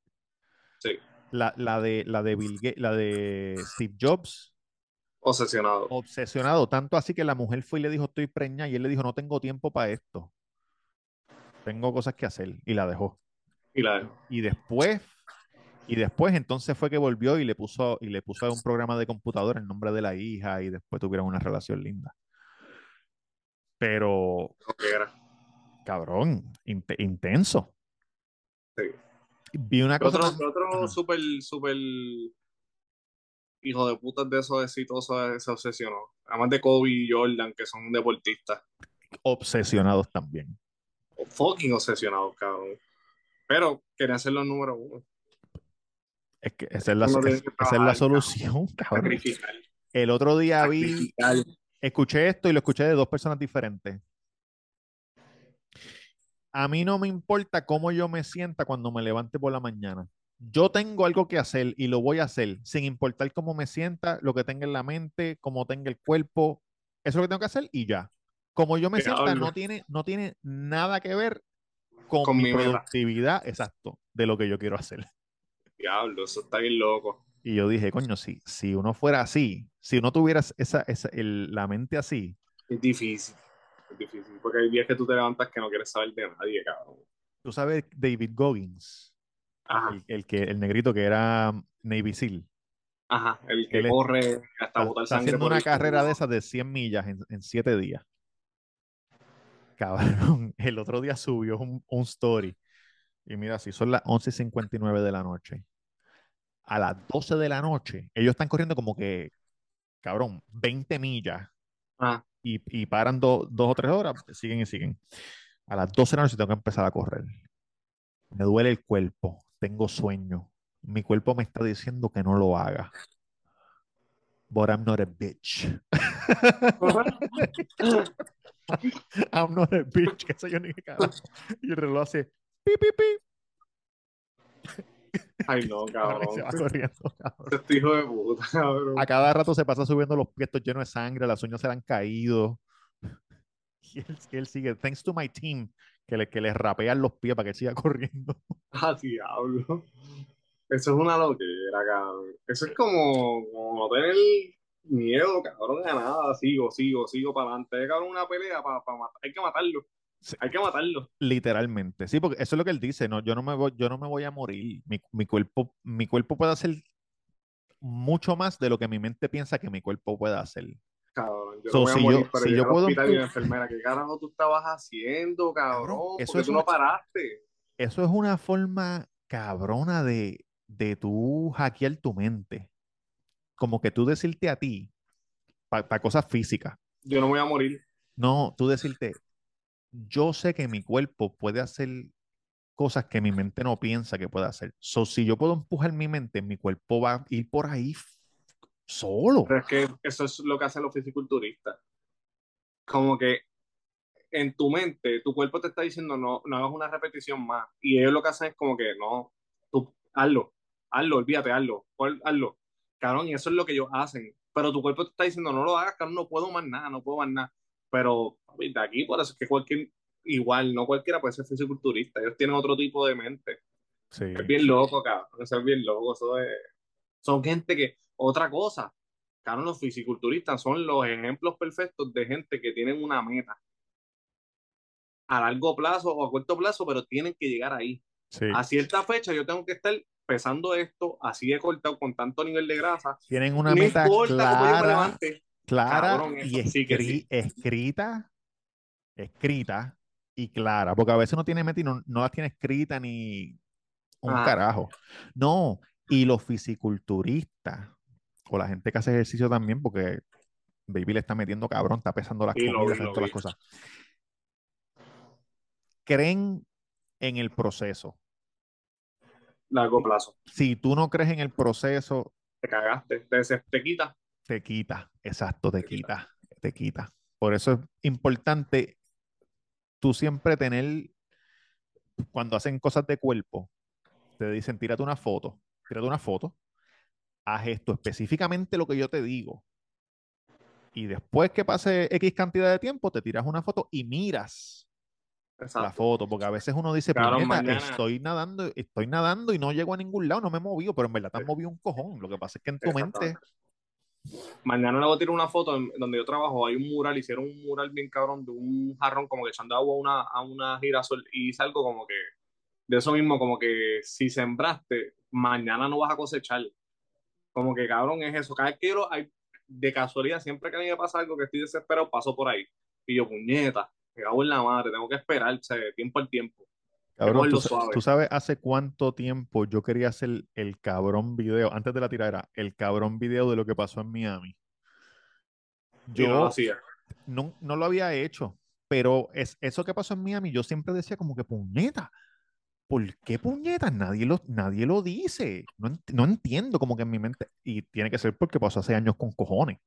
S5: Sí.
S1: La, la de la de Bill Ga- la de Steve Jobs,
S5: Obsesionado.
S1: obsesionado, tanto así que la mujer fue y le dijo, estoy preñada, y él le dijo, no tengo tiempo para esto. Tengo cosas que hacer. Y la dejó.
S5: Y la dejó.
S1: Y después, y después entonces fue que volvió y le puso, y le puso a un programa de computadora el nombre de la hija, y después tuvieron una relación linda. Pero, cabrón, inte- intenso.
S5: Sí.
S1: Vi una
S5: ¿Qué
S1: cosa.
S5: otro, qué otro súper, súper hijo de putas de esos exitosos se obsesionó? Además de Kobe y Jordan, que son deportistas.
S1: obsesionados también.
S5: Fucking obsesionados, cabrón. Pero querían ser los número uno.
S1: Es que esa es la, es- esa es la solución, cabrón.
S5: Sacrificar.
S1: El otro día vi, escuché esto y lo escuché de dos personas diferentes. A mí no me importa cómo yo me sienta cuando me levante por la mañana. Yo tengo algo que hacer y lo voy a hacer sin importar cómo me sienta, lo que tenga en la mente, cómo tenga el cuerpo. Eso es lo que tengo que hacer y ya. Como yo me sienta, no tiene, no tiene nada que ver con,
S5: Con
S1: mi, productividad, exacto, de lo que yo quiero hacer.
S5: Diablo, eso está bien loco.
S1: Y yo dije, coño, si, si uno fuera así, si uno tuviera esa, esa, el- la mente así,
S5: Es difícil. Es difícil. Porque hay días que tú te levantas que no quieres saber de nadie, cabrón.
S1: tú sabes David Goggins,
S5: Ajá,
S1: el, el que, el negrito que era Navy SEAL,
S5: ajá. El que
S1: Él es-
S5: corre hasta botar
S1: está
S5: sangre
S1: haciendo una carrera de esas de 100 millas en, en 7 días. Cabrón, el otro día subió un, un story. Y mira, si son las 11.59 de la noche. A las 12 de la noche, ellos están corriendo como que, cabrón, 20 millas.
S5: Ah.
S1: Y, y paran do- dos o tres horas, siguen y siguen. A las 12 de la noche tengo que empezar a correr. Me duele el cuerpo, tengo sueño. Mi cuerpo me está diciendo que no lo haga. But I'm not a bitch. I'm not a bitch, que soy yo ni carajo. Y el reloj hace pi, pi, pi.
S5: Ay, no, cabrón.
S1: se va corriendo, cabrón.
S5: Este hijo de puta, cabrón.
S1: A cada rato se pasa subiendo los pies llenos de sangre, las uñas se le han caído. Y él, sigue, thanks to my team, que le, que le rapean los pies para que él siga corriendo.
S5: Ah, diablo. Eso es una loquera, cabrón. Eso es como, como no tener miedo, cabrón, a nada. Sigo, sigo, sigo para adelante. Cabrón, una pelea para matar. Hay que matarlo.
S1: Sí.
S5: Hay que matarlo.
S1: Literalmente. Sí, porque eso es lo que él dice, no, yo no me voy, yo no me voy a morir. Mi, mi cuerpo, mi cuerpo puede hacer mucho más de lo que mi mente piensa que mi cuerpo puede hacer.
S5: Cabrón, yo
S1: So,
S5: no voy a
S1: si
S5: morir,
S1: yo-
S5: pero
S1: si yo puedo
S5: hospital y la enfermera, ¿qué carajo tú estabas haciendo, cabrón?
S1: Cabrón, eso
S5: Porque
S1: es
S5: tú
S1: una-
S5: no paraste.
S1: Eso es una forma cabrona de, de tú hackear tu mente. Como que tú decirte a ti, para cosas físicas,
S5: Yo no voy a morir.
S1: no, tú decirte, yo sé que mi cuerpo puede hacer cosas que mi mente no piensa que puede hacer. So, si yo puedo empujar mi mente, mi cuerpo va a ir por ahí solo.
S5: Pero es que eso es lo que hacen los fisiculturistas. Como que en tu mente, tu cuerpo te está diciendo no, no hagas una repetición más. Y ellos lo que hacen es como que no, tú hazlo, hazlo, olvídate, hazlo, hazlo. Cabrón, y eso es lo que ellos hacen. Pero tu cuerpo te está diciendo no lo hagas, cabrón, no puedo más nada, no puedo más nada. Pero de aquí, por eso es que cualquier, igual, no cualquiera puede ser fisiculturista. Ellos tienen otro tipo de mente.
S1: Sí.
S5: Es bien loco, cabrón. Eso es bien loco. Eso es... Son gente que. Otra cosa, cabrón, los fisiculturistas son los ejemplos perfectos de gente que tienen una meta a largo plazo o a corto plazo, pero tienen que llegar ahí.
S1: sí.
S5: A cierta fecha yo tengo que estar pesando esto, así he cortado con tanto nivel de grasa.
S1: Tienen una
S5: no
S1: meta clara, clara
S5: Cabrón,
S1: y
S5: sí
S1: escri-
S5: sí.
S1: escrita, escrita y clara, porque a veces no tiene y no, no las tiene escrita ni un
S5: Ajá.
S1: carajo. No, y los fisiculturistas o la gente que hace ejercicio también, porque Baby le está metiendo cabrón, está pesando las
S5: lo
S1: comidas,
S5: lo
S1: todas las cosas. Creen en el proceso.
S5: Largo plazo.
S1: Si tú no crees en el proceso,
S5: Te cagaste, te, se- te quita.
S1: te quita, exacto, te
S5: Te quita.
S1: quita, te quita. Por eso es importante tú siempre tener, cuando hacen cosas de cuerpo, te dicen, tírate una foto, tírate una foto, haz esto específicamente lo que yo te digo. Y después que pase X cantidad de tiempo, te tiras una foto y miras la foto, porque a veces uno dice,
S5: Cabrón,
S1: "Puñeta,
S5: mañana-
S1: estoy nadando, estoy nadando y no llego a ningún lado, no me he movido, pero en verdad te has
S5: Sí.
S1: movido un cojón. Lo que pasa es que en tu mente.
S5: Mañana le voy a tirar una foto en- donde yo trabajo. Hay un mural, hicieron un mural bien cabrón de un jarrón como que echando agua a una, a una girasol y hice algo como que de eso mismo, como que si sembraste, mañana no vas a cosechar. Como que cabrón es eso. Cada vez que hay, de casualidad, siempre que a mí me pasa algo que estoy desesperado, paso por ahí. Y yo, puñeta, me cago en la madre, tengo que esperar, tiempo al tiempo.
S1: Cabrón, ¿tú, sabes hace cuánto tiempo yo quería hacer el cabrón video, antes de la tiradera, el cabrón video de lo que pasó en Miami.
S5: Y no lo
S1: Yo
S5: hacía.
S1: no, no lo había hecho, pero es, eso que pasó en Miami, yo siempre decía como que puñeta. ¿Por qué puñetas? Nadie lo, nadie lo dice. No, no entiendo como que en mi mente. Y tiene que ser porque pasó hace años con cojones.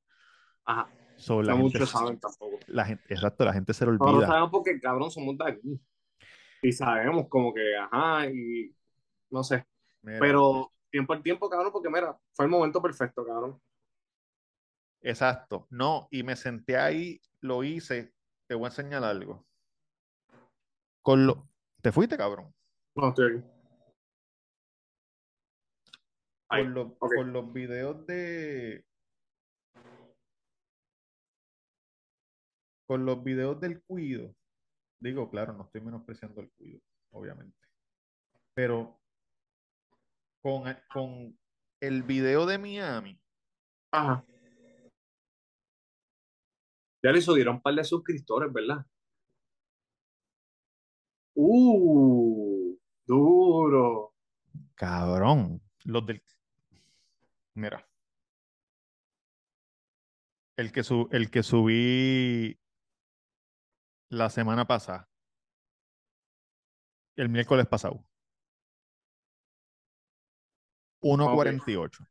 S5: Ajá.
S1: So, la
S5: No
S1: gente,
S5: muchos saben tampoco.
S1: la gente, exacto, la gente se lo olvida.
S5: sabemos porque, cabrón, somos de aquí. Y sabemos como que, ajá, y no sé.
S1: Mira,
S5: Pero tiempo al tiempo, cabrón, porque mira, fue el momento perfecto, cabrón.
S1: Exacto. No, y me senté ahí, lo hice. Te voy a enseñar algo. Con lo... ¿Te fuiste, cabrón?
S5: No, estoy aquí.
S1: Con, los- con los videos de... Con los videos del cuido. Digo, claro, no estoy menospreciando el cuido, obviamente. Pero con, con el video de Miami,
S5: Ajá. Ya le subieron un par de suscriptores, ¿verdad? Uh, duro.
S1: Cabrón. Los del. Mira. El que, su- el que subí la semana pasada. El miércoles pasado. 1.48.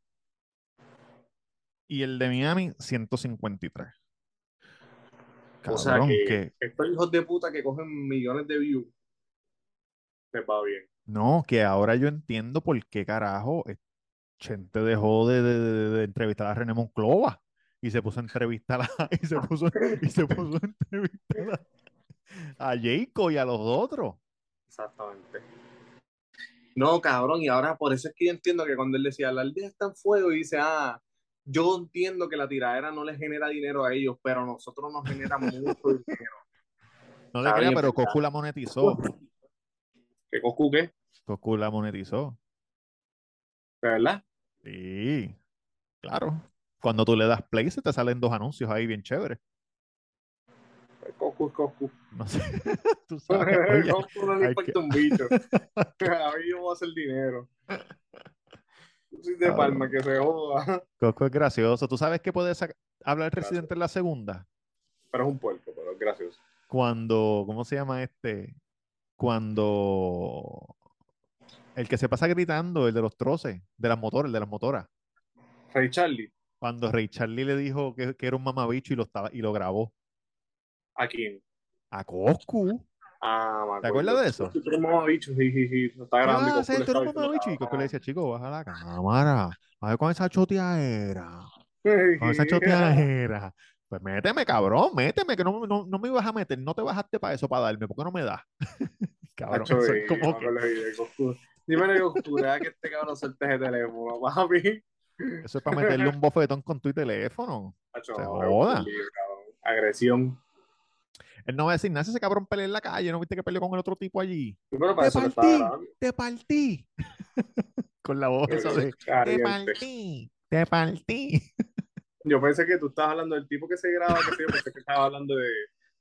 S1: Y el de Miami, 153.
S5: O sea
S1: Cabrón,
S5: que,
S1: que
S5: estos hijos de puta que cogen millones de views, les va bien.
S1: No, que ahora yo entiendo por qué carajo eh, Chente dejó de, de- de- de entrevistar a René Monclova y se puso a entrevistar a, y se puso, y se puso a entrevistar a, Jayco y a los otros.
S5: Exactamente. No, cabrón, y ahora por eso es que yo entiendo que cuando él decía, la aldea está en fuego, y dice, ah, yo entiendo que la tiradera no les genera dinero a ellos, pero nosotros nos genera mucho dinero.
S1: No le
S5: Está
S1: crea,
S5: bien,
S1: pero. Coscu la monetizó.
S5: ¿Qué Coscu qué?
S1: Coscu la monetizó.
S5: ¿De verdad?
S1: Sí, claro. Cuando tú le das play, se te salen dos anuncios ahí bien chéveres.
S5: Pues Coscu es Coscu.
S1: No sé, tú sabes.
S5: Coscu no le
S1: que-
S5: importa un bicho. A mí yo voy a hacer dinero. Yo soy de. Palma, que se joda.
S1: Coscu es gracioso. ¿Tú sabes que puede hablar el residente en la segunda?
S5: Pero es un puerco, pero es gracioso.
S1: cuando, ¿cómo se llama este? Cuando el que se pasa gritando, el de los troces, de las motoras, el de las motoras.
S5: Ray Charlie,
S1: Cuando Ray Charlie le dijo que, que era un mamabicho y lo estaba, y lo grabó.
S5: ¿A quién?
S1: A Coscu.
S5: Ah, me
S1: ¿Te acuerdas de eso?
S5: Sí, un mamabicho, sí, sí, sí. Está
S1: ¿Qué
S5: grabando y
S1: vas a
S5: Coscu
S1: hacer?
S5: le
S1: Tú eres mamabicho. Y Coscu le decía, chico, baja la cámara. A ver con esa choteadera.
S5: "Ah".
S1: Con esa choteadera. Pues méteme, cabrón, méteme, que no, no, no me ibas a meter. No te bajaste para eso, para darme. ¿Por qué no me das? cabrón,
S5: Nacho,
S1: eso es como que...
S5: Dime, Coscu, deja que este cabrón suelte ese teléfono, papi.
S1: Eso es para meterle un bofetón con tu teléfono. Se joda.
S5: Agresión.
S1: Él no va a decir nada si ese cabrón pelea en la calle. ¿No viste que peleó con el otro tipo allí?
S5: Sí, pero para
S1: Te partí, te partí. con la voz esa de te partí, te partí.
S5: Yo pensé que tú estabas hablando del tipo que se graba, que sé yo pensé que estabas hablando de,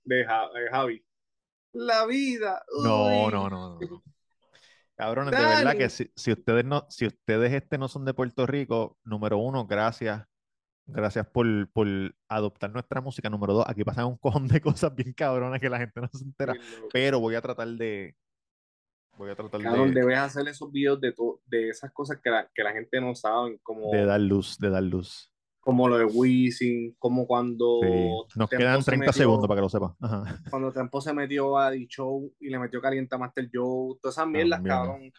S5: de, Ja- de Javi. La vida.
S1: No, no, no. Cabrones, de verdad que si, si ustedes no, si ustedes este no son de Puerto Rico, número uno, gracias. Gracias por, por adoptar nuestra música. Número dos, aquí pasan un cojón de cosas bien cabronas que la gente no se entera. Pero voy a tratar de. Voy a tratar
S5: Cabrón,
S1: de,
S5: debes hacer esos videos de, to- de esas cosas que la, que la gente no sabe, como,
S1: de dar luz, de dar luz.
S5: como lo de Wisin, como cuando
S1: Sí. Nos
S5: Tempo
S1: quedan
S5: se
S1: 30
S5: metió-
S1: segundos para que lo sepan. Ajá.
S5: cuando Tempo se metió a D-Show y le metió caliente a Master Joe, todas esas mierdas, cabrón.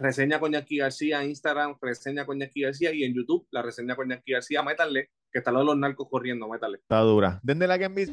S5: Reseña con Jackie García en Instagram, reseña con Jackie García y en YouTube, la reseña con Jackie García, métanle, que está lo de los narcos corriendo, métanle.
S1: Está dura. Denle like en bis.